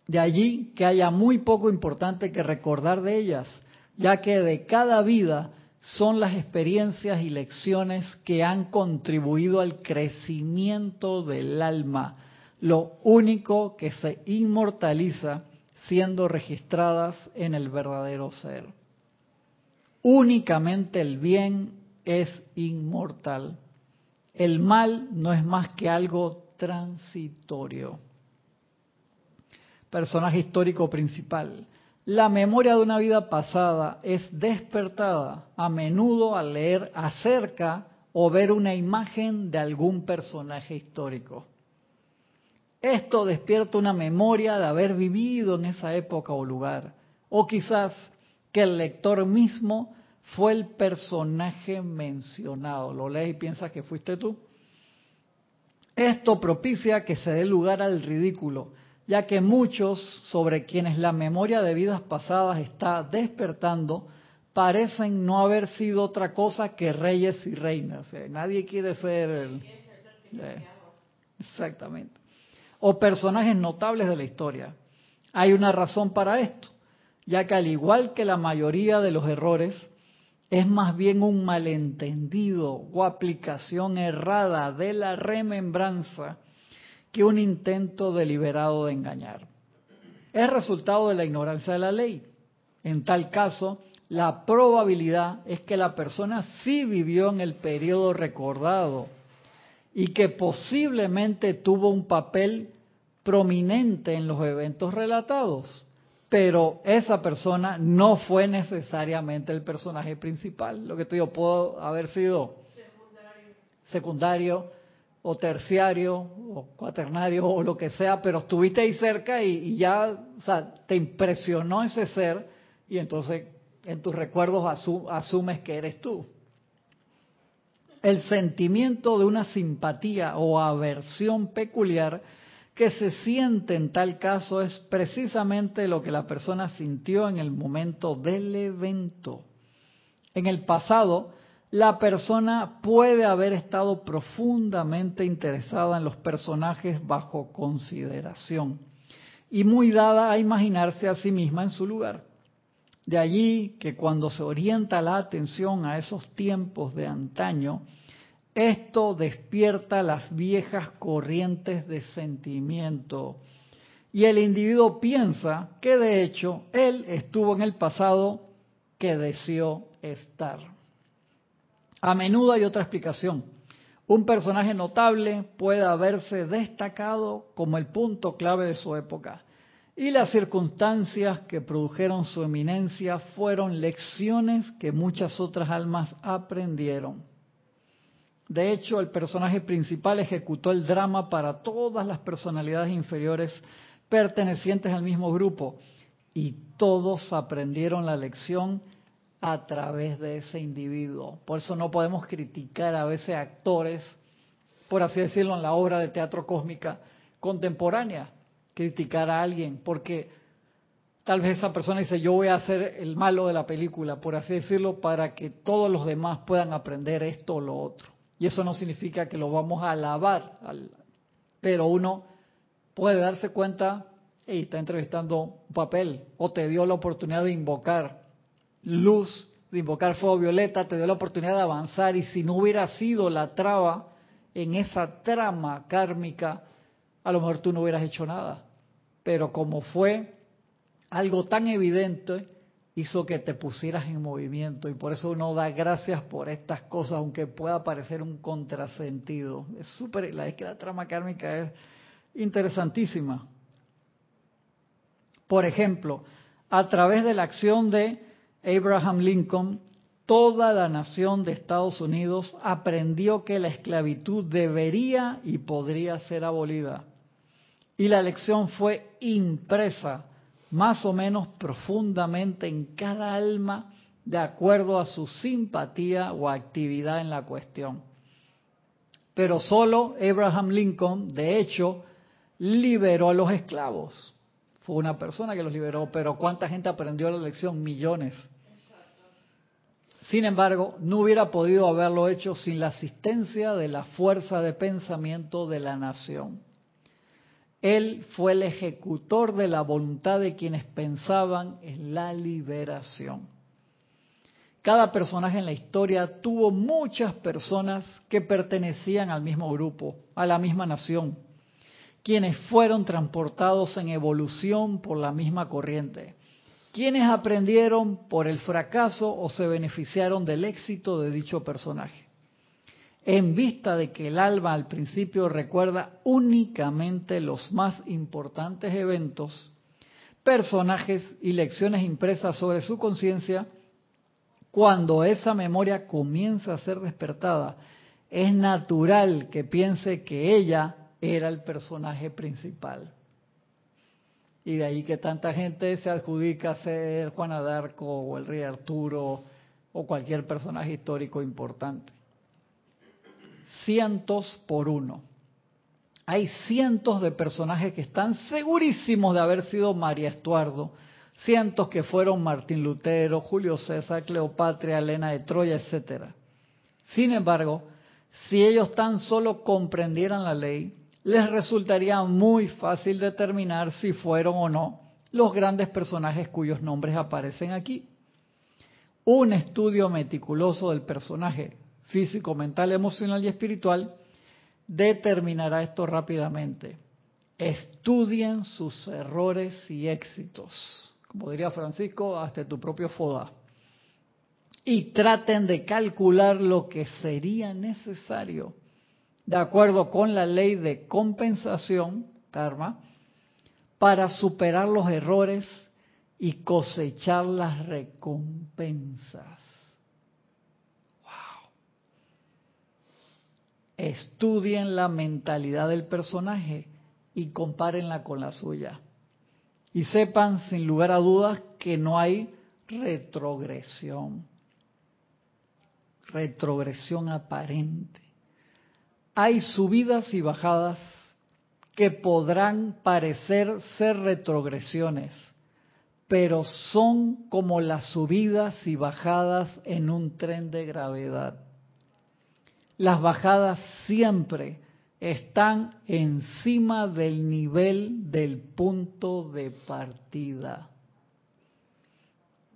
De allí que haya muy poco importante que recordar de ellas ya que de cada vida son las experiencias y lecciones que han contribuido al crecimiento del alma, lo único que se inmortaliza siendo registradas en el verdadero ser. Únicamente el bien es inmortal. El mal no es más que algo transitorio. Personaje histórico principal. La memoria de una vida pasada es despertada a menudo al leer acerca o ver una imagen de algún personaje histórico. Esto despierta una memoria de haber vivido en esa época o lugar, o quizás que el lector mismo fue el personaje mencionado. Lo lees y piensas que fuiste tú. Esto propicia que se dé lugar al ridículo ya que muchos sobre quienes la memoria de vidas pasadas está despertando parecen no haber sido otra cosa que reyes y reinas. nadie quiere ser el... Eh, exactamente. O personajes notables de la historia. Hay una razón para esto, ya que al igual que la mayoría de los errores, es más bien un malentendido o aplicación errada de la remembranza que un intento deliberado de engañar. Es resultado de la ignorancia de la ley. En tal caso, la probabilidad es que la persona sí vivió en el periodo recordado y que posiblemente tuvo un papel prominente en los eventos relatados, pero esa persona no fue necesariamente el personaje principal. Lo que te digo, pudo haber sido secundario, secundario o terciario o cuaternario o lo que sea, pero estuviste ahí cerca y, ya, o sea, te impresionó ese ser y entonces en tus recuerdos asumes que eres tú. El sentimiento de una simpatía o aversión peculiar que se siente en tal caso es precisamente lo que la persona sintió en el momento del evento. En el pasado, la persona puede haber estado profundamente interesada en los personajes bajo consideración y muy dada a imaginarse a sí misma en su lugar. De allí que cuando se orienta la atención a esos tiempos de antaño, esto despierta las viejas corrientes de sentimiento y el individuo piensa que de hecho él estuvo en el pasado que deseó estar. A menudo hay otra explicación. Un personaje notable puede haberse destacado como el punto clave de su época y las circunstancias que produjeron su eminencia fueron lecciones que muchas otras almas aprendieron. De hecho, el personaje principal ejecutó el drama para todas las personalidades inferiores pertenecientes al mismo grupo y todos aprendieron la lección a través de ese individuo. Por eso no podemos criticar a veces actores, por así decirlo, en la obra de teatro cósmica contemporánea, criticar a alguien, porque tal vez esa persona dice, yo voy a ser el malo de la película, por así decirlo, para que todos los demás puedan aprender esto o lo otro. Y eso no significa que lo vamos a alabar, pero uno puede darse cuenta, y está entrevistando un papel, o te dio la oportunidad de invocar luz, de invocar fuego violeta, te dio la oportunidad de avanzar, y si no hubiera sido la traba en esa trama kármica, a lo mejor tú no hubieras hecho nada. Pero como fue algo tan evidente, hizo que te pusieras en movimiento y por eso uno da gracias por estas cosas, aunque pueda parecer un contrasentido. Es súper, la, es que la trama kármica es interesantísima. Por ejemplo, a través de la acción de Abraham Lincoln, toda la nación de Estados Unidos aprendió que la esclavitud debería y podría ser abolida. Y la lección fue impresa más o menos profundamente en cada alma de acuerdo a su simpatía o actividad en la cuestión. Pero solo Abraham Lincoln, de hecho, liberó a los esclavos. Fue una persona que los liberó, pero ¿cuánta gente aprendió la lección? Millones. Sin embargo, no hubiera podido haberlo hecho sin la asistencia de la fuerza de pensamiento de la nación. Él fue el ejecutor de la voluntad de quienes pensaban en la liberación. Cada personaje en la historia tuvo muchas personas que pertenecían al mismo grupo, a la misma nación, quienes fueron transportados en evolución por la misma corriente, quienes aprendieron por el fracaso o se beneficiaron del éxito de dicho personaje en vista de que el alma al principio recuerda únicamente los más importantes eventos, personajes y lecciones impresas sobre su conciencia, cuando esa memoria comienza a ser despertada, es natural que piense que ella era el personaje principal. Y de ahí que tanta gente se adjudica a ser Juana d'Arco o el rey Arturo o cualquier personaje histórico importante cientos por uno. Hay cientos de personajes que están segurísimos de haber sido María Estuardo, cientos que fueron Martín Lutero, Julio César, Cleopatra, Elena de Troya, etcétera. Sin embargo, si ellos tan solo comprendieran la ley, les resultaría muy fácil determinar si fueron o no los grandes personajes cuyos nombres aparecen aquí. Un estudio meticuloso del personaje físico, mental, emocional y espiritual, determinará esto rápidamente. Estudien sus errores y éxitos. Como diría Francisco, hasta tu propio foda. Y traten de calcular lo que sería necesario, de acuerdo con la ley de compensación, karma, para superar los errores y cosechar las recompensas. estudien la mentalidad del personaje y compárenla con la suya. Y sepan sin lugar a dudas que no hay retrogresión. Retrogresión aparente. Hay subidas y bajadas que podrán parecer ser retrogresiones, pero son como las subidas y bajadas en un tren de gravedad las bajadas siempre están encima del nivel del punto de partida.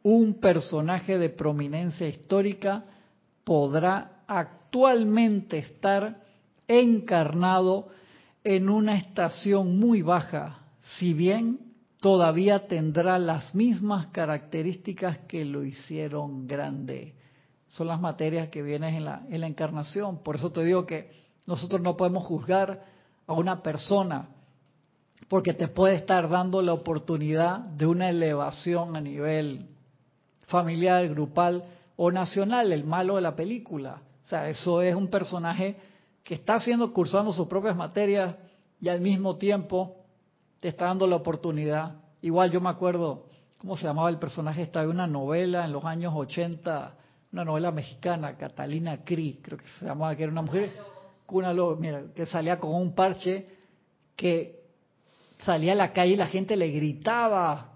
Un personaje de prominencia histórica podrá actualmente estar encarnado en una estación muy baja, si bien todavía tendrá las mismas características que lo hicieron grande son las materias que vienen en la, en la encarnación. Por eso te digo que nosotros no podemos juzgar a una persona porque te puede estar dando la oportunidad de una elevación a nivel familiar, grupal o nacional, el malo de la película. sea, eso es un personaje que está haciendo, cursando sus propias materias y al mismo tiempo te está dando la oportunidad. Igual yo me acuerdo, ¿cómo se llamaba el personaje? Estaba en una novela en los años 80, una novela mexicana, Catalina Cri, creo que se llamaba, que era una mujer, una, mira, que salía con un parche que salía a la calle y la gente le gritaba,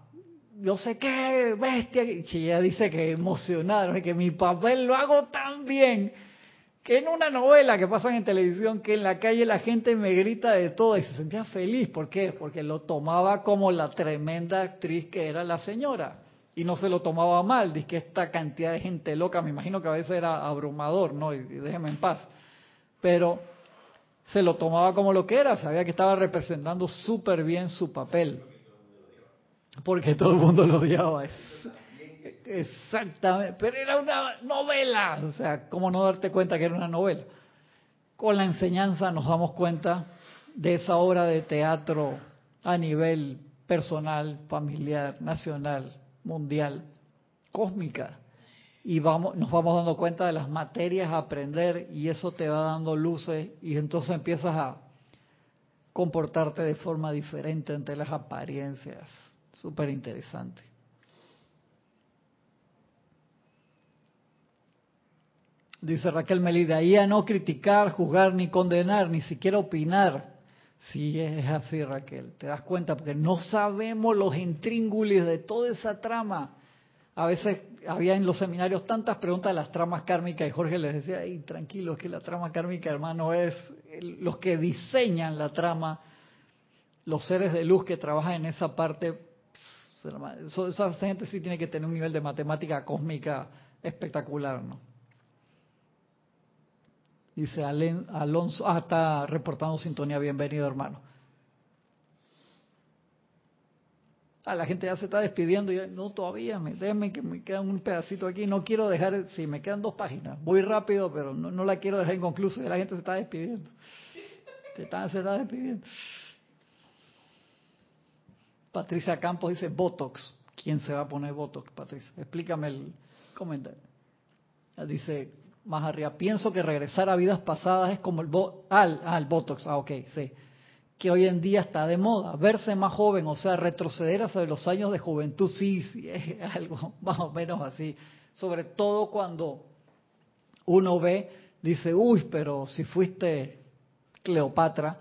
yo sé qué, bestia, y ella dice que emocionaron, que mi papel lo hago tan bien que en una novela que pasan en televisión, que en la calle la gente me grita de todo y se sentía feliz. ¿Por qué? Porque lo tomaba como la tremenda actriz que era la señora. Y no se lo tomaba mal, dice que esta cantidad de gente loca, me imagino que a veces era abrumador, ¿no? Y, déjeme en paz. Pero se lo tomaba como lo que era, sabía que estaba representando súper bien su papel. Porque todo el mundo lo odiaba. Exactamente, pero era una novela, o sea, ¿cómo no darte cuenta que era una novela? Con la enseñanza nos damos cuenta de esa obra de teatro a nivel personal, familiar, nacional, mundial, cósmica. Y vamos, nos vamos dando cuenta de las materias a aprender y eso te va dando luces y entonces empiezas a comportarte de forma diferente ante las apariencias. Súper interesante. Dice Raquel Melida, ahí a no criticar, juzgar ni condenar, ni siquiera opinar. Sí, es así Raquel, te das cuenta, porque no sabemos los intríngulis de toda esa trama. A veces había en los seminarios tantas preguntas de las tramas kármicas y Jorge les decía, ay, tranquilo, que la trama kármica, hermano, es los que diseñan la trama, los seres de luz que trabajan en esa parte. esa gente sí tiene que tener un nivel de matemática cósmica espectacular, ¿no? Dice Alonso, ah, está reportando sintonía, bienvenido hermano. Ah, la gente ya se está despidiendo y no todavía, me, déjenme que me queda un pedacito aquí, no quiero dejar, sí, me quedan dos páginas, voy rápido, pero no, la quiero dejar inconclusa, la gente se está despidiendo. Se está, se está despidiendo. Patricia Campos dice Botox. ¿Quién se va a poner Botox, Patricia? Explícame el comentario. Dice más arriba. Pienso que regresar a vidas pasadas es como el al, al Botox, ah, ok, sí. Que hoy en día está de moda. Verse más joven, o sea, retroceder hacia los años de juventud, sí, sí, es algo más o menos así. Sobre todo cuando uno ve, dice, uy, pero si fuiste Cleopatra,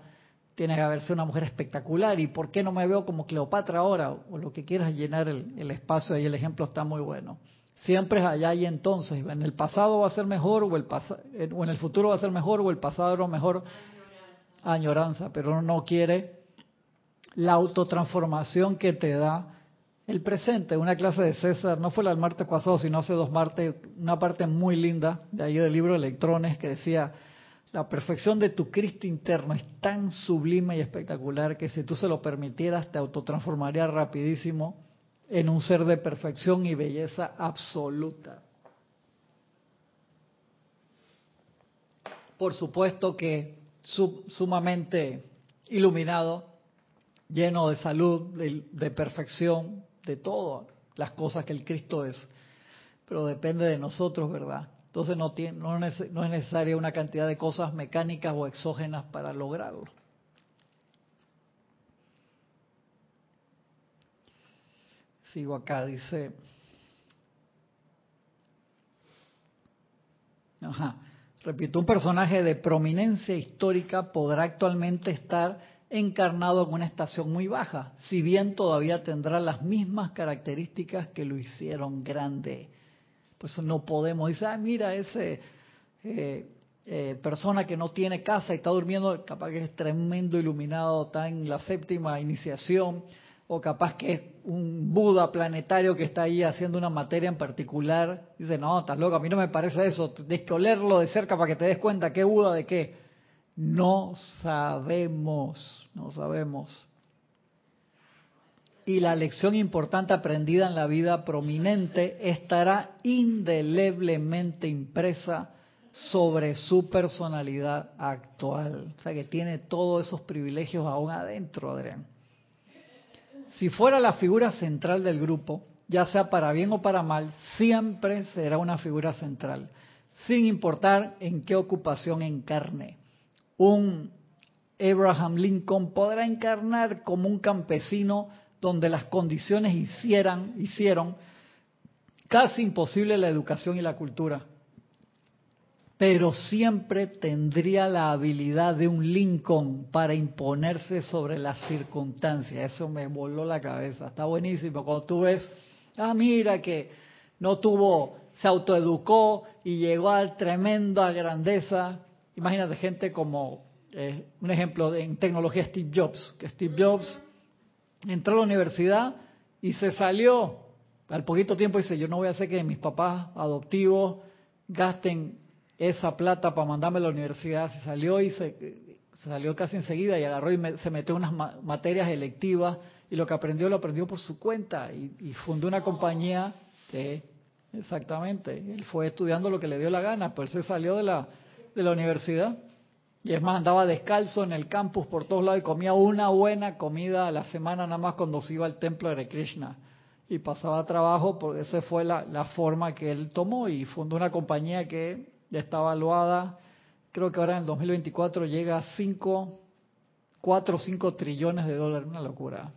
tiene que haberse una mujer espectacular. ¿Y por qué no me veo como Cleopatra ahora? O lo que quieras llenar el, el espacio ahí, el ejemplo está muy bueno. Siempre es allá y entonces. En el pasado va a ser mejor o, el o en el futuro va a ser mejor o el pasado era mejor. Añoranza, pero uno no quiere la autotransformación que te da el presente. Una clase de César, no fue la del martes pasado, sino hace dos martes, una parte muy linda de ahí del libro Electrones que decía, la perfección de tu Cristo interno es tan sublime y espectacular que si tú se lo permitieras te autotransformaría rapidísimo en un ser de perfección y belleza absoluta. Por supuesto que sumamente iluminado, lleno de salud, de, perfección, de todas las cosas que el Cristo es. Pero depende de nosotros, ¿verdad? Entonces no es necesaria una cantidad de cosas mecánicas o exógenas para lograrlo. Sigo acá, dice. Ajá. Repito, un personaje de prominencia histórica podrá actualmente estar encarnado en una estación muy baja, si bien todavía tendrá las mismas características que lo hicieron grande. Pues no podemos decir, ah, mira, ese eh, eh, persona que no tiene casa y está durmiendo, capaz que es tremendo iluminado, está en la séptima iniciación, o capaz que es un Buda planetario que está ahí haciendo una materia en particular. Dice, no, estás loco, a mí no me parece eso. Tienes que olerlo de cerca para que te des cuenta qué Buda de qué. No sabemos, no sabemos. Y la lección importante aprendida en la vida prominente estará indeleblemente impresa sobre su personalidad actual. O sea que tiene todos esos privilegios aún adentro, Adrián si fuera la figura central del grupo, ya sea para bien o para mal, siempre será una figura central. sin importar en qué ocupación encarne. Un Abraham Lincoln podrá encarnar como un campesino donde las condiciones hicieran, hicieron casi imposible la educación y la cultura. Pero siempre tendría la habilidad de un Lincoln para imponerse sobre las circunstancias. Eso me voló la cabeza. Está buenísimo. Cuando tú ves, ah, mira que no tuvo, se autoeducó y llegó a tremenda grandeza. Imagínate gente como, eh, un ejemplo en tecnología, Steve Jobs, que Steve Jobs entró a la universidad y se salió. Al poquito tiempo dice, yo no voy a hacer que mis papás adoptivos gasten esa plata para mandarme a la universidad. Se salió y se, salió casi enseguida y agarró y se metió unas materias electivas y lo que aprendió lo aprendió por su cuenta y, fundó una compañía que exactamente, él fue estudiando lo que le dio la gana, pues se salió de la, de la universidad. Y es más, andaba descalzo en el campus por todos lados y comía una buena comida a la semana nada más cuando se iba al templo de Krishna. Y pasaba trabajo, porque esa fue la, la forma que él tomó y fundó una compañía que está evaluada, creo que ahora en el 2024 llega a 5, 4 o 5 trillones de dólares, una locura,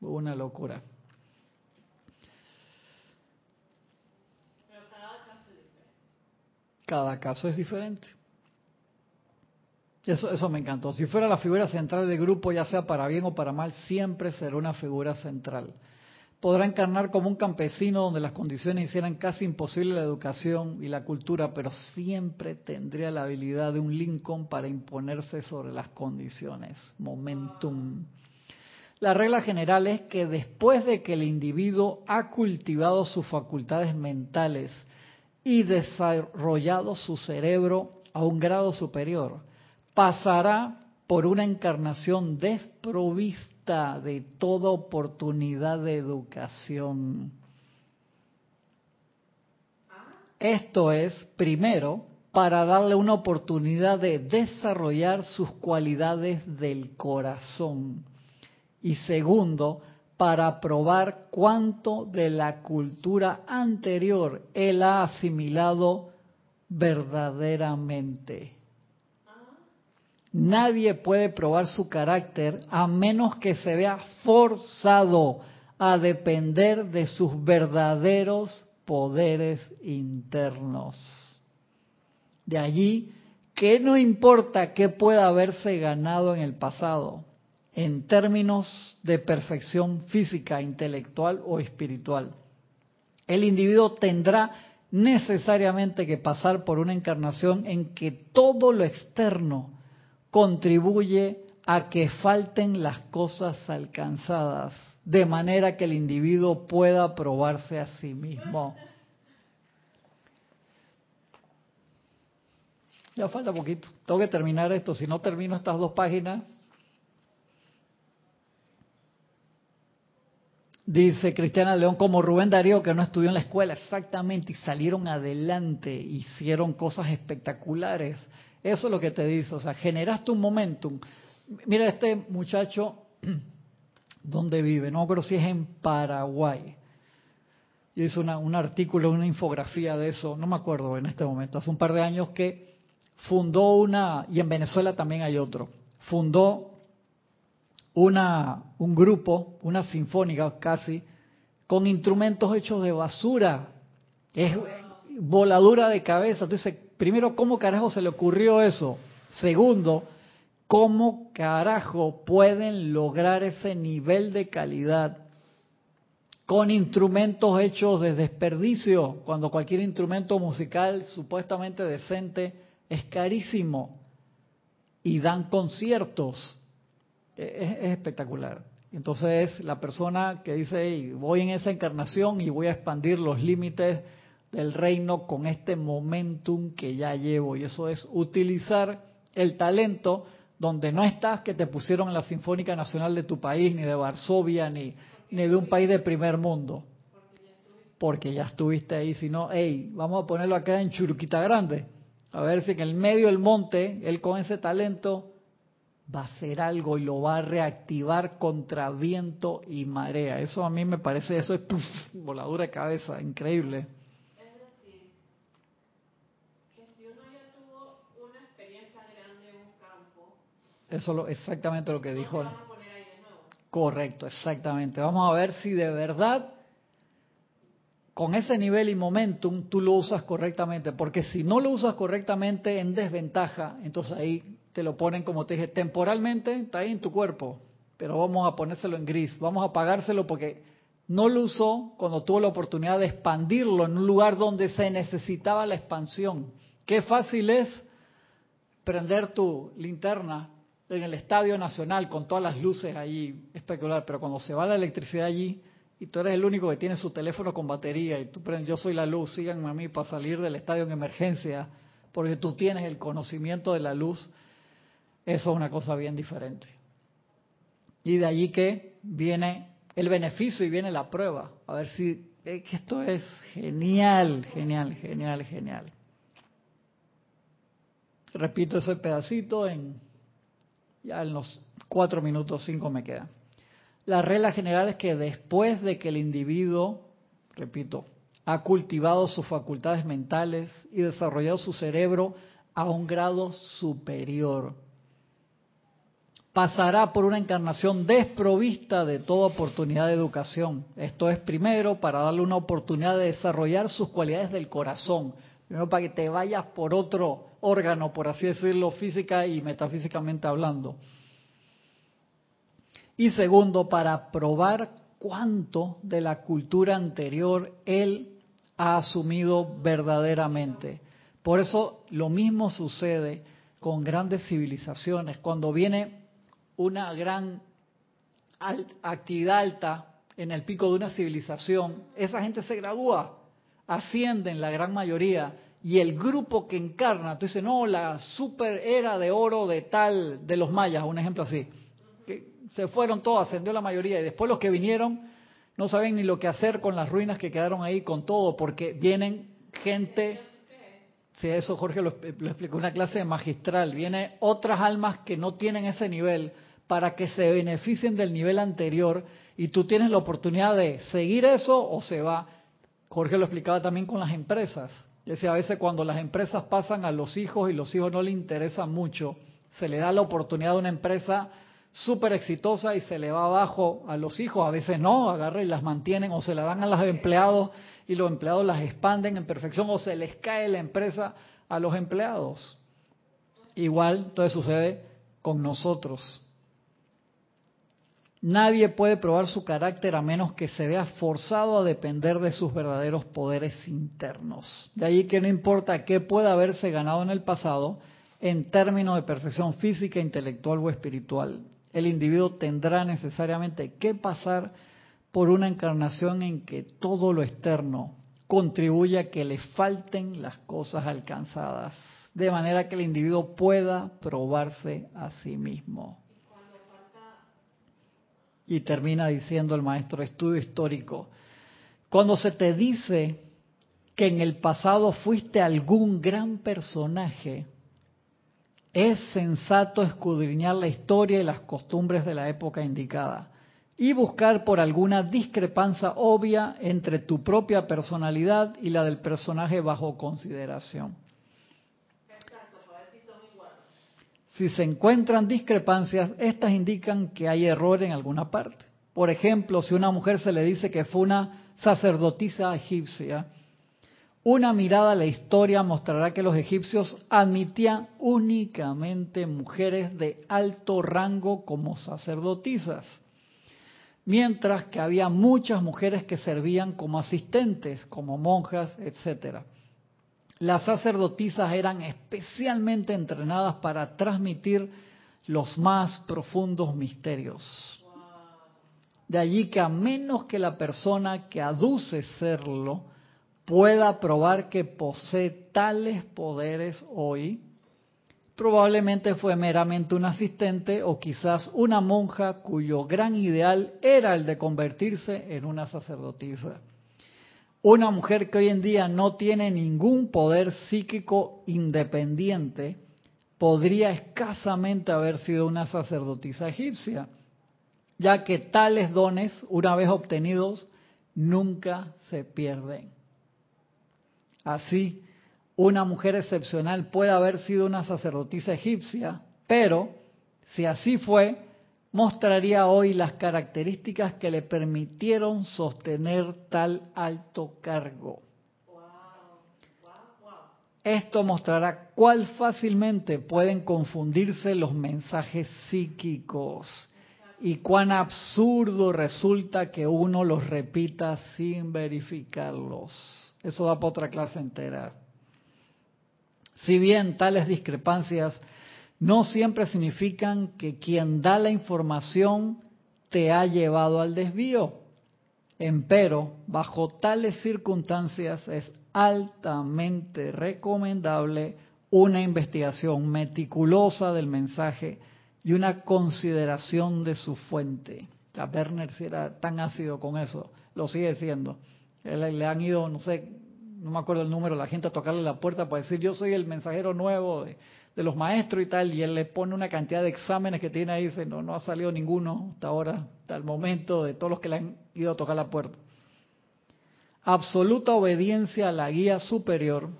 una locura. Cada caso es diferente. Eso, eso me encantó. Si fuera la figura central del grupo, ya sea para bien o para mal, siempre será una figura central. Podrá encarnar como un campesino donde las condiciones hicieran casi imposible la educación y la cultura, pero siempre tendría la habilidad de un Lincoln para imponerse sobre las condiciones. Momentum. La regla general es que después de que el individuo ha cultivado sus facultades mentales y desarrollado su cerebro a un grado superior, pasará por una encarnación desprovista de toda oportunidad de educación. Esto es, primero, para darle una oportunidad de desarrollar sus cualidades del corazón. Y segundo, para probar cuánto de la cultura anterior él ha asimilado verdaderamente. Nadie puede probar su carácter a menos que se vea forzado a depender de sus verdaderos poderes internos. De allí que no importa qué pueda haberse ganado en el pasado, en términos de perfección física, intelectual o espiritual. El individuo tendrá necesariamente que pasar por una encarnación en que todo lo externo contribuye a que falten las cosas alcanzadas, de manera que el individuo pueda probarse a sí mismo. Ya falta poquito. Tengo que terminar esto. Si no termino estas dos páginas. Dice Cristiana León, como Rubén Darío, que no estudió en la escuela, exactamente, y salieron adelante, hicieron cosas espectaculares. Eso es lo que te dice, o sea, generaste un momentum. Mira este muchacho, ¿dónde vive? No creo si es en Paraguay. Yo hice un artículo, una infografía de eso, no me acuerdo en este momento, hace un par de años que fundó una, y en Venezuela también hay otro, fundó una, un grupo, una sinfónica casi, con instrumentos hechos de basura. Es voladura de cabeza. Entonces, primero, ¿cómo carajo se le ocurrió eso? Segundo, ¿cómo carajo pueden lograr ese nivel de calidad con instrumentos hechos de desperdicio, cuando cualquier instrumento musical supuestamente decente es carísimo y dan conciertos? Es, espectacular. Entonces, la persona que dice, voy en esa encarnación y voy a expandir los límites del reino con este momentum que ya llevo. Y eso es utilizar el talento donde no estás que te pusieron en la Sinfónica Nacional de tu país, ni de Varsovia, ni, ni de un país de primer mundo. Porque ya estuviste ahí, sino, hey, vamos a ponerlo acá en Churuquita Grande. A ver si en el medio del monte, él con ese talento va a hacer algo y lo va a reactivar contra viento y marea. Eso a mí me parece, eso es voladura de cabeza, increíble. Eso es exactamente lo que dijo. Correcto, exactamente. Vamos a ver si de verdad con ese nivel y momentum tú lo usas correctamente, porque si no lo usas correctamente en desventaja, entonces ahí te lo ponen como te dije, temporalmente está ahí en tu cuerpo, pero vamos a ponérselo en gris, vamos a pagárselo porque no lo usó cuando tuvo la oportunidad de expandirlo en un lugar donde se necesitaba la expansión. Qué fácil es prender tu linterna en el Estadio Nacional con todas las luces allí, espectacular, pero cuando se va la electricidad allí y tú eres el único que tiene su teléfono con batería y tú prendes, yo soy la luz, síganme a mí para salir del estadio en emergencia, porque tú tienes el conocimiento de la luz, eso es una cosa bien diferente. Y de allí que viene el beneficio y viene la prueba. A ver si que esto es genial, genial, genial, genial. Repito ese pedacito en ya en los cuatro minutos cinco me quedan. La regla general es que después de que el individuo, repito, ha cultivado sus facultades mentales y desarrollado su cerebro a un grado superior, pasará por una encarnación desprovista de toda oportunidad de educación. Esto es primero para darle una oportunidad de desarrollar sus cualidades del corazón, primero para que te vayas por otro órgano, por así decirlo, física y metafísicamente hablando. Y segundo, para probar cuánto de la cultura anterior él ha asumido verdaderamente. Por eso lo mismo sucede con grandes civilizaciones. Cuando viene una gran actividad alta en el pico de una civilización, esa gente se gradúa, ascienden la gran mayoría y el grupo que encarna, tú dices, no, la super era de oro de tal, de los mayas, un ejemplo así, que se fueron todos, ascendió la mayoría, y después los que vinieron no saben ni lo que hacer con las ruinas que quedaron ahí, con todo, porque vienen gente, si eso Jorge lo, lo explicó en una clase magistral, vienen otras almas que no tienen ese nivel para que se beneficien del nivel anterior y tú tienes la oportunidad de seguir eso o se va. Jorge lo explicaba también con las empresas decía, a veces cuando las empresas pasan a los hijos y los hijos no le interesan mucho, se le da la oportunidad de una empresa súper exitosa y se le va abajo a los hijos, a veces no, agarran y las mantienen o se la dan a los empleados y los empleados las expanden en perfección o se les cae la empresa a los empleados. Igual entonces sucede con nosotros. Nadie puede probar su carácter a menos que se vea forzado a depender de sus verdaderos poderes internos. De ahí que no importa qué pueda haberse ganado en el pasado, en términos de perfección física, intelectual o espiritual, el individuo tendrá necesariamente que pasar por una encarnación en que todo lo externo contribuya a que le falten las cosas alcanzadas, de manera que el individuo pueda probarse a sí mismo. Y termina diciendo el maestro estudio histórico, cuando se te dice que en el pasado fuiste algún gran personaje, es sensato escudriñar la historia y las costumbres de la época indicada y buscar por alguna discrepancia obvia entre tu propia personalidad y la del personaje bajo consideración. Si se encuentran discrepancias, estas indican que hay error en alguna parte. Por ejemplo, si una mujer se le dice que fue una sacerdotisa egipcia, una mirada a la historia mostrará que los egipcios admitían únicamente mujeres de alto rango como sacerdotisas, mientras que había muchas mujeres que servían como asistentes, como monjas, etcétera. Las sacerdotisas eran especialmente entrenadas para transmitir los más profundos misterios. De allí que a menos que la persona que aduce serlo pueda probar que posee tales poderes hoy, probablemente fue meramente un asistente o quizás una monja cuyo gran ideal era el de convertirse en una sacerdotisa. Una mujer que hoy en día no tiene ningún poder psíquico independiente podría escasamente haber sido una sacerdotisa egipcia, ya que tales dones, una vez obtenidos, nunca se pierden. Así, una mujer excepcional puede haber sido una sacerdotisa egipcia, pero Si así fue, mostraría hoy las características que le permitieron sostener tal alto cargo. Esto mostrará cuál fácilmente pueden confundirse los mensajes psíquicos y cuán absurdo resulta que uno los repita sin verificarlos. Eso va para otra clase entera. Si bien tales discrepancias no siempre significan que quien da la información te ha llevado al desvío. Empero, bajo tales circunstancias es altamente recomendable una investigación meticulosa del mensaje y una consideración de su fuente. A Werner si era tan ácido con eso, lo sigue siendo. Le han ido, no sé, no me acuerdo el número, la gente a tocarle la puerta para decir yo soy el mensajero nuevo de los maestros y tal, y él le pone una cantidad de exámenes que tiene ahí, dice, no, no ha salido ninguno hasta ahora, hasta el momento, de todos los que le han ido a tocar la puerta. Absoluta obediencia a la guía superior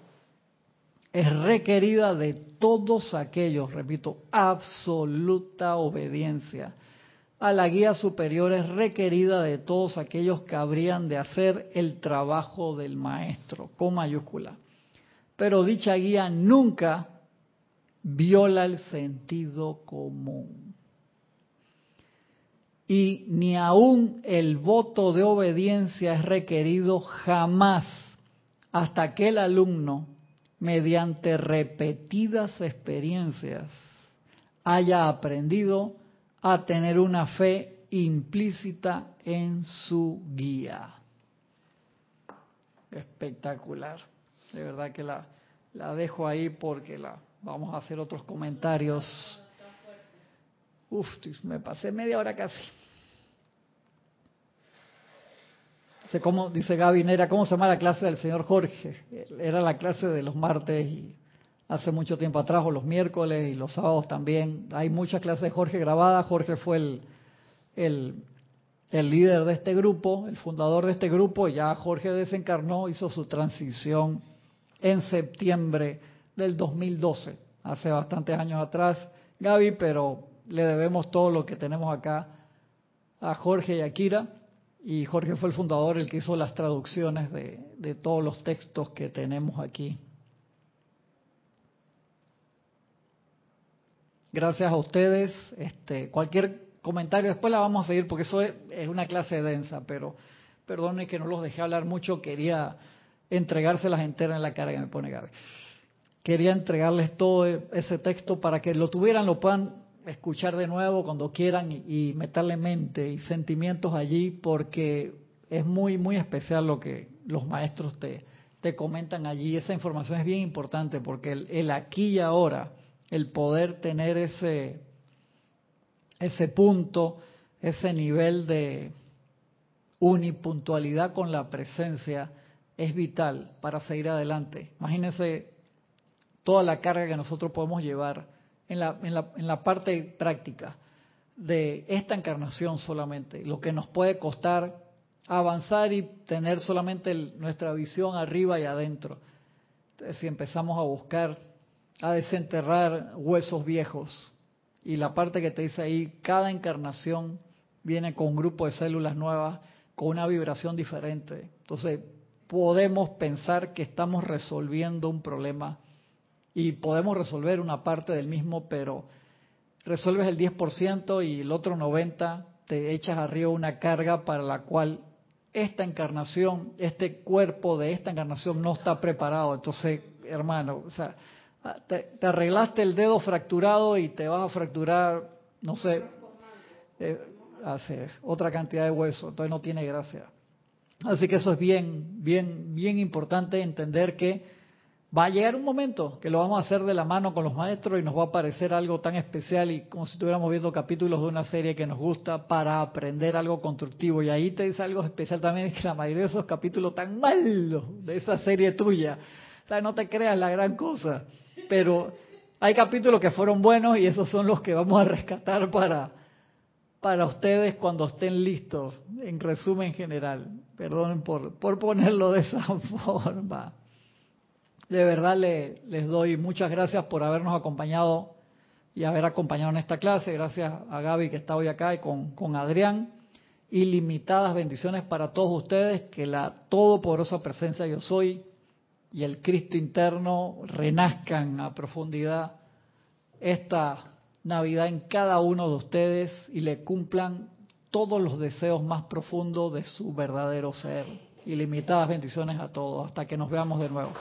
es requerida de todos aquellos, repito, absoluta obediencia a la guía superior es requerida de todos aquellos que habrían de hacer el trabajo del maestro, con mayúscula. Pero dicha guía nunca viola el sentido común. Y ni aún el voto de obediencia es requerido jamás hasta que el alumno, mediante repetidas experiencias, haya aprendido a tener una fe implícita en su guía. Espectacular. De verdad que la, la dejo ahí porque la, Vamos a hacer otros comentarios. Uf, me pasé media hora casi. ¿cómo, dice Gaby Nera, ¿cómo se llama la clase del señor Jorge? Era la clase de los martes y hace mucho tiempo atrás, o los miércoles y los sábados también. Hay muchas clases de Jorge grabadas. Jorge fue el, el, el líder de este grupo, el fundador de este grupo. Ya Jorge desencarnó, hizo su transición en septiembre del 2012, hace bastantes años atrás, Gaby, pero le debemos todo lo que tenemos acá a Jorge y a Kira. Y Jorge fue el fundador, el que hizo las traducciones de, de todos los textos que tenemos aquí. Gracias a ustedes. Este, cualquier comentario, después la vamos a seguir porque eso es, es una clase densa, pero perdone que no los dejé hablar mucho, quería entregárselas enteras en la cara que me pone Gaby quería entregarles todo ese texto para que lo tuvieran, lo puedan escuchar de nuevo cuando quieran y, meterle mente y sentimientos allí, porque es muy, muy especial lo que los maestros te, te comentan allí. Esa información es bien importante porque el, el aquí y ahora, el poder tener ese, ese punto, ese nivel de unipuntualidad con la presencia, es vital para seguir adelante. Imagínense toda la carga que nosotros podemos llevar en la, en la, en la parte práctica de esta encarnación solamente, lo que nos puede costar avanzar y tener solamente nuestra visión arriba y adentro. Si empezamos a buscar, a desenterrar huesos viejos, y la parte que te dice ahí, cada encarnación viene con un grupo de células nuevas, con una vibración diferente. Entonces, podemos pensar que estamos resolviendo un problema y podemos resolver una parte del mismo, pero resuelves el 10% y el otro 90% te echas arriba una carga para la cual esta encarnación, este cuerpo de esta encarnación no está preparado. Entonces, hermano, o sea, te, arreglaste el dedo fracturado y te vas a fracturar, no sé, eh, otra cantidad de hueso, entonces no tiene gracia. Así que eso es bien, bien, bien importante entender que Va a llegar un momento que lo vamos a hacer de la mano con los maestros y nos va a parecer algo tan especial y como si estuviéramos viendo capítulos de una serie que nos gusta para aprender algo constructivo. Y ahí te dice algo especial también, es que la mayoría de esos capítulos tan malos de esa serie tuya, o sea, no te creas la gran cosa, pero hay capítulos que fueron buenos y esos son los que vamos a rescatar para, para ustedes cuando estén listos, en resumen general. Perdonen por, por ponerlo de esa forma. De verdad le, les doy muchas gracias por habernos acompañado y haber acompañado en esta clase. Gracias a Gaby que está hoy acá y con, con Adrián. Ilimitadas bendiciones para todos ustedes. Que la todopoderosa presencia yo soy y el Cristo interno renazcan a profundidad esta Navidad en cada uno de ustedes y le cumplan todos los deseos más profundos de su verdadero ser. Ilimitadas bendiciones a todos. Hasta que nos veamos de nuevo.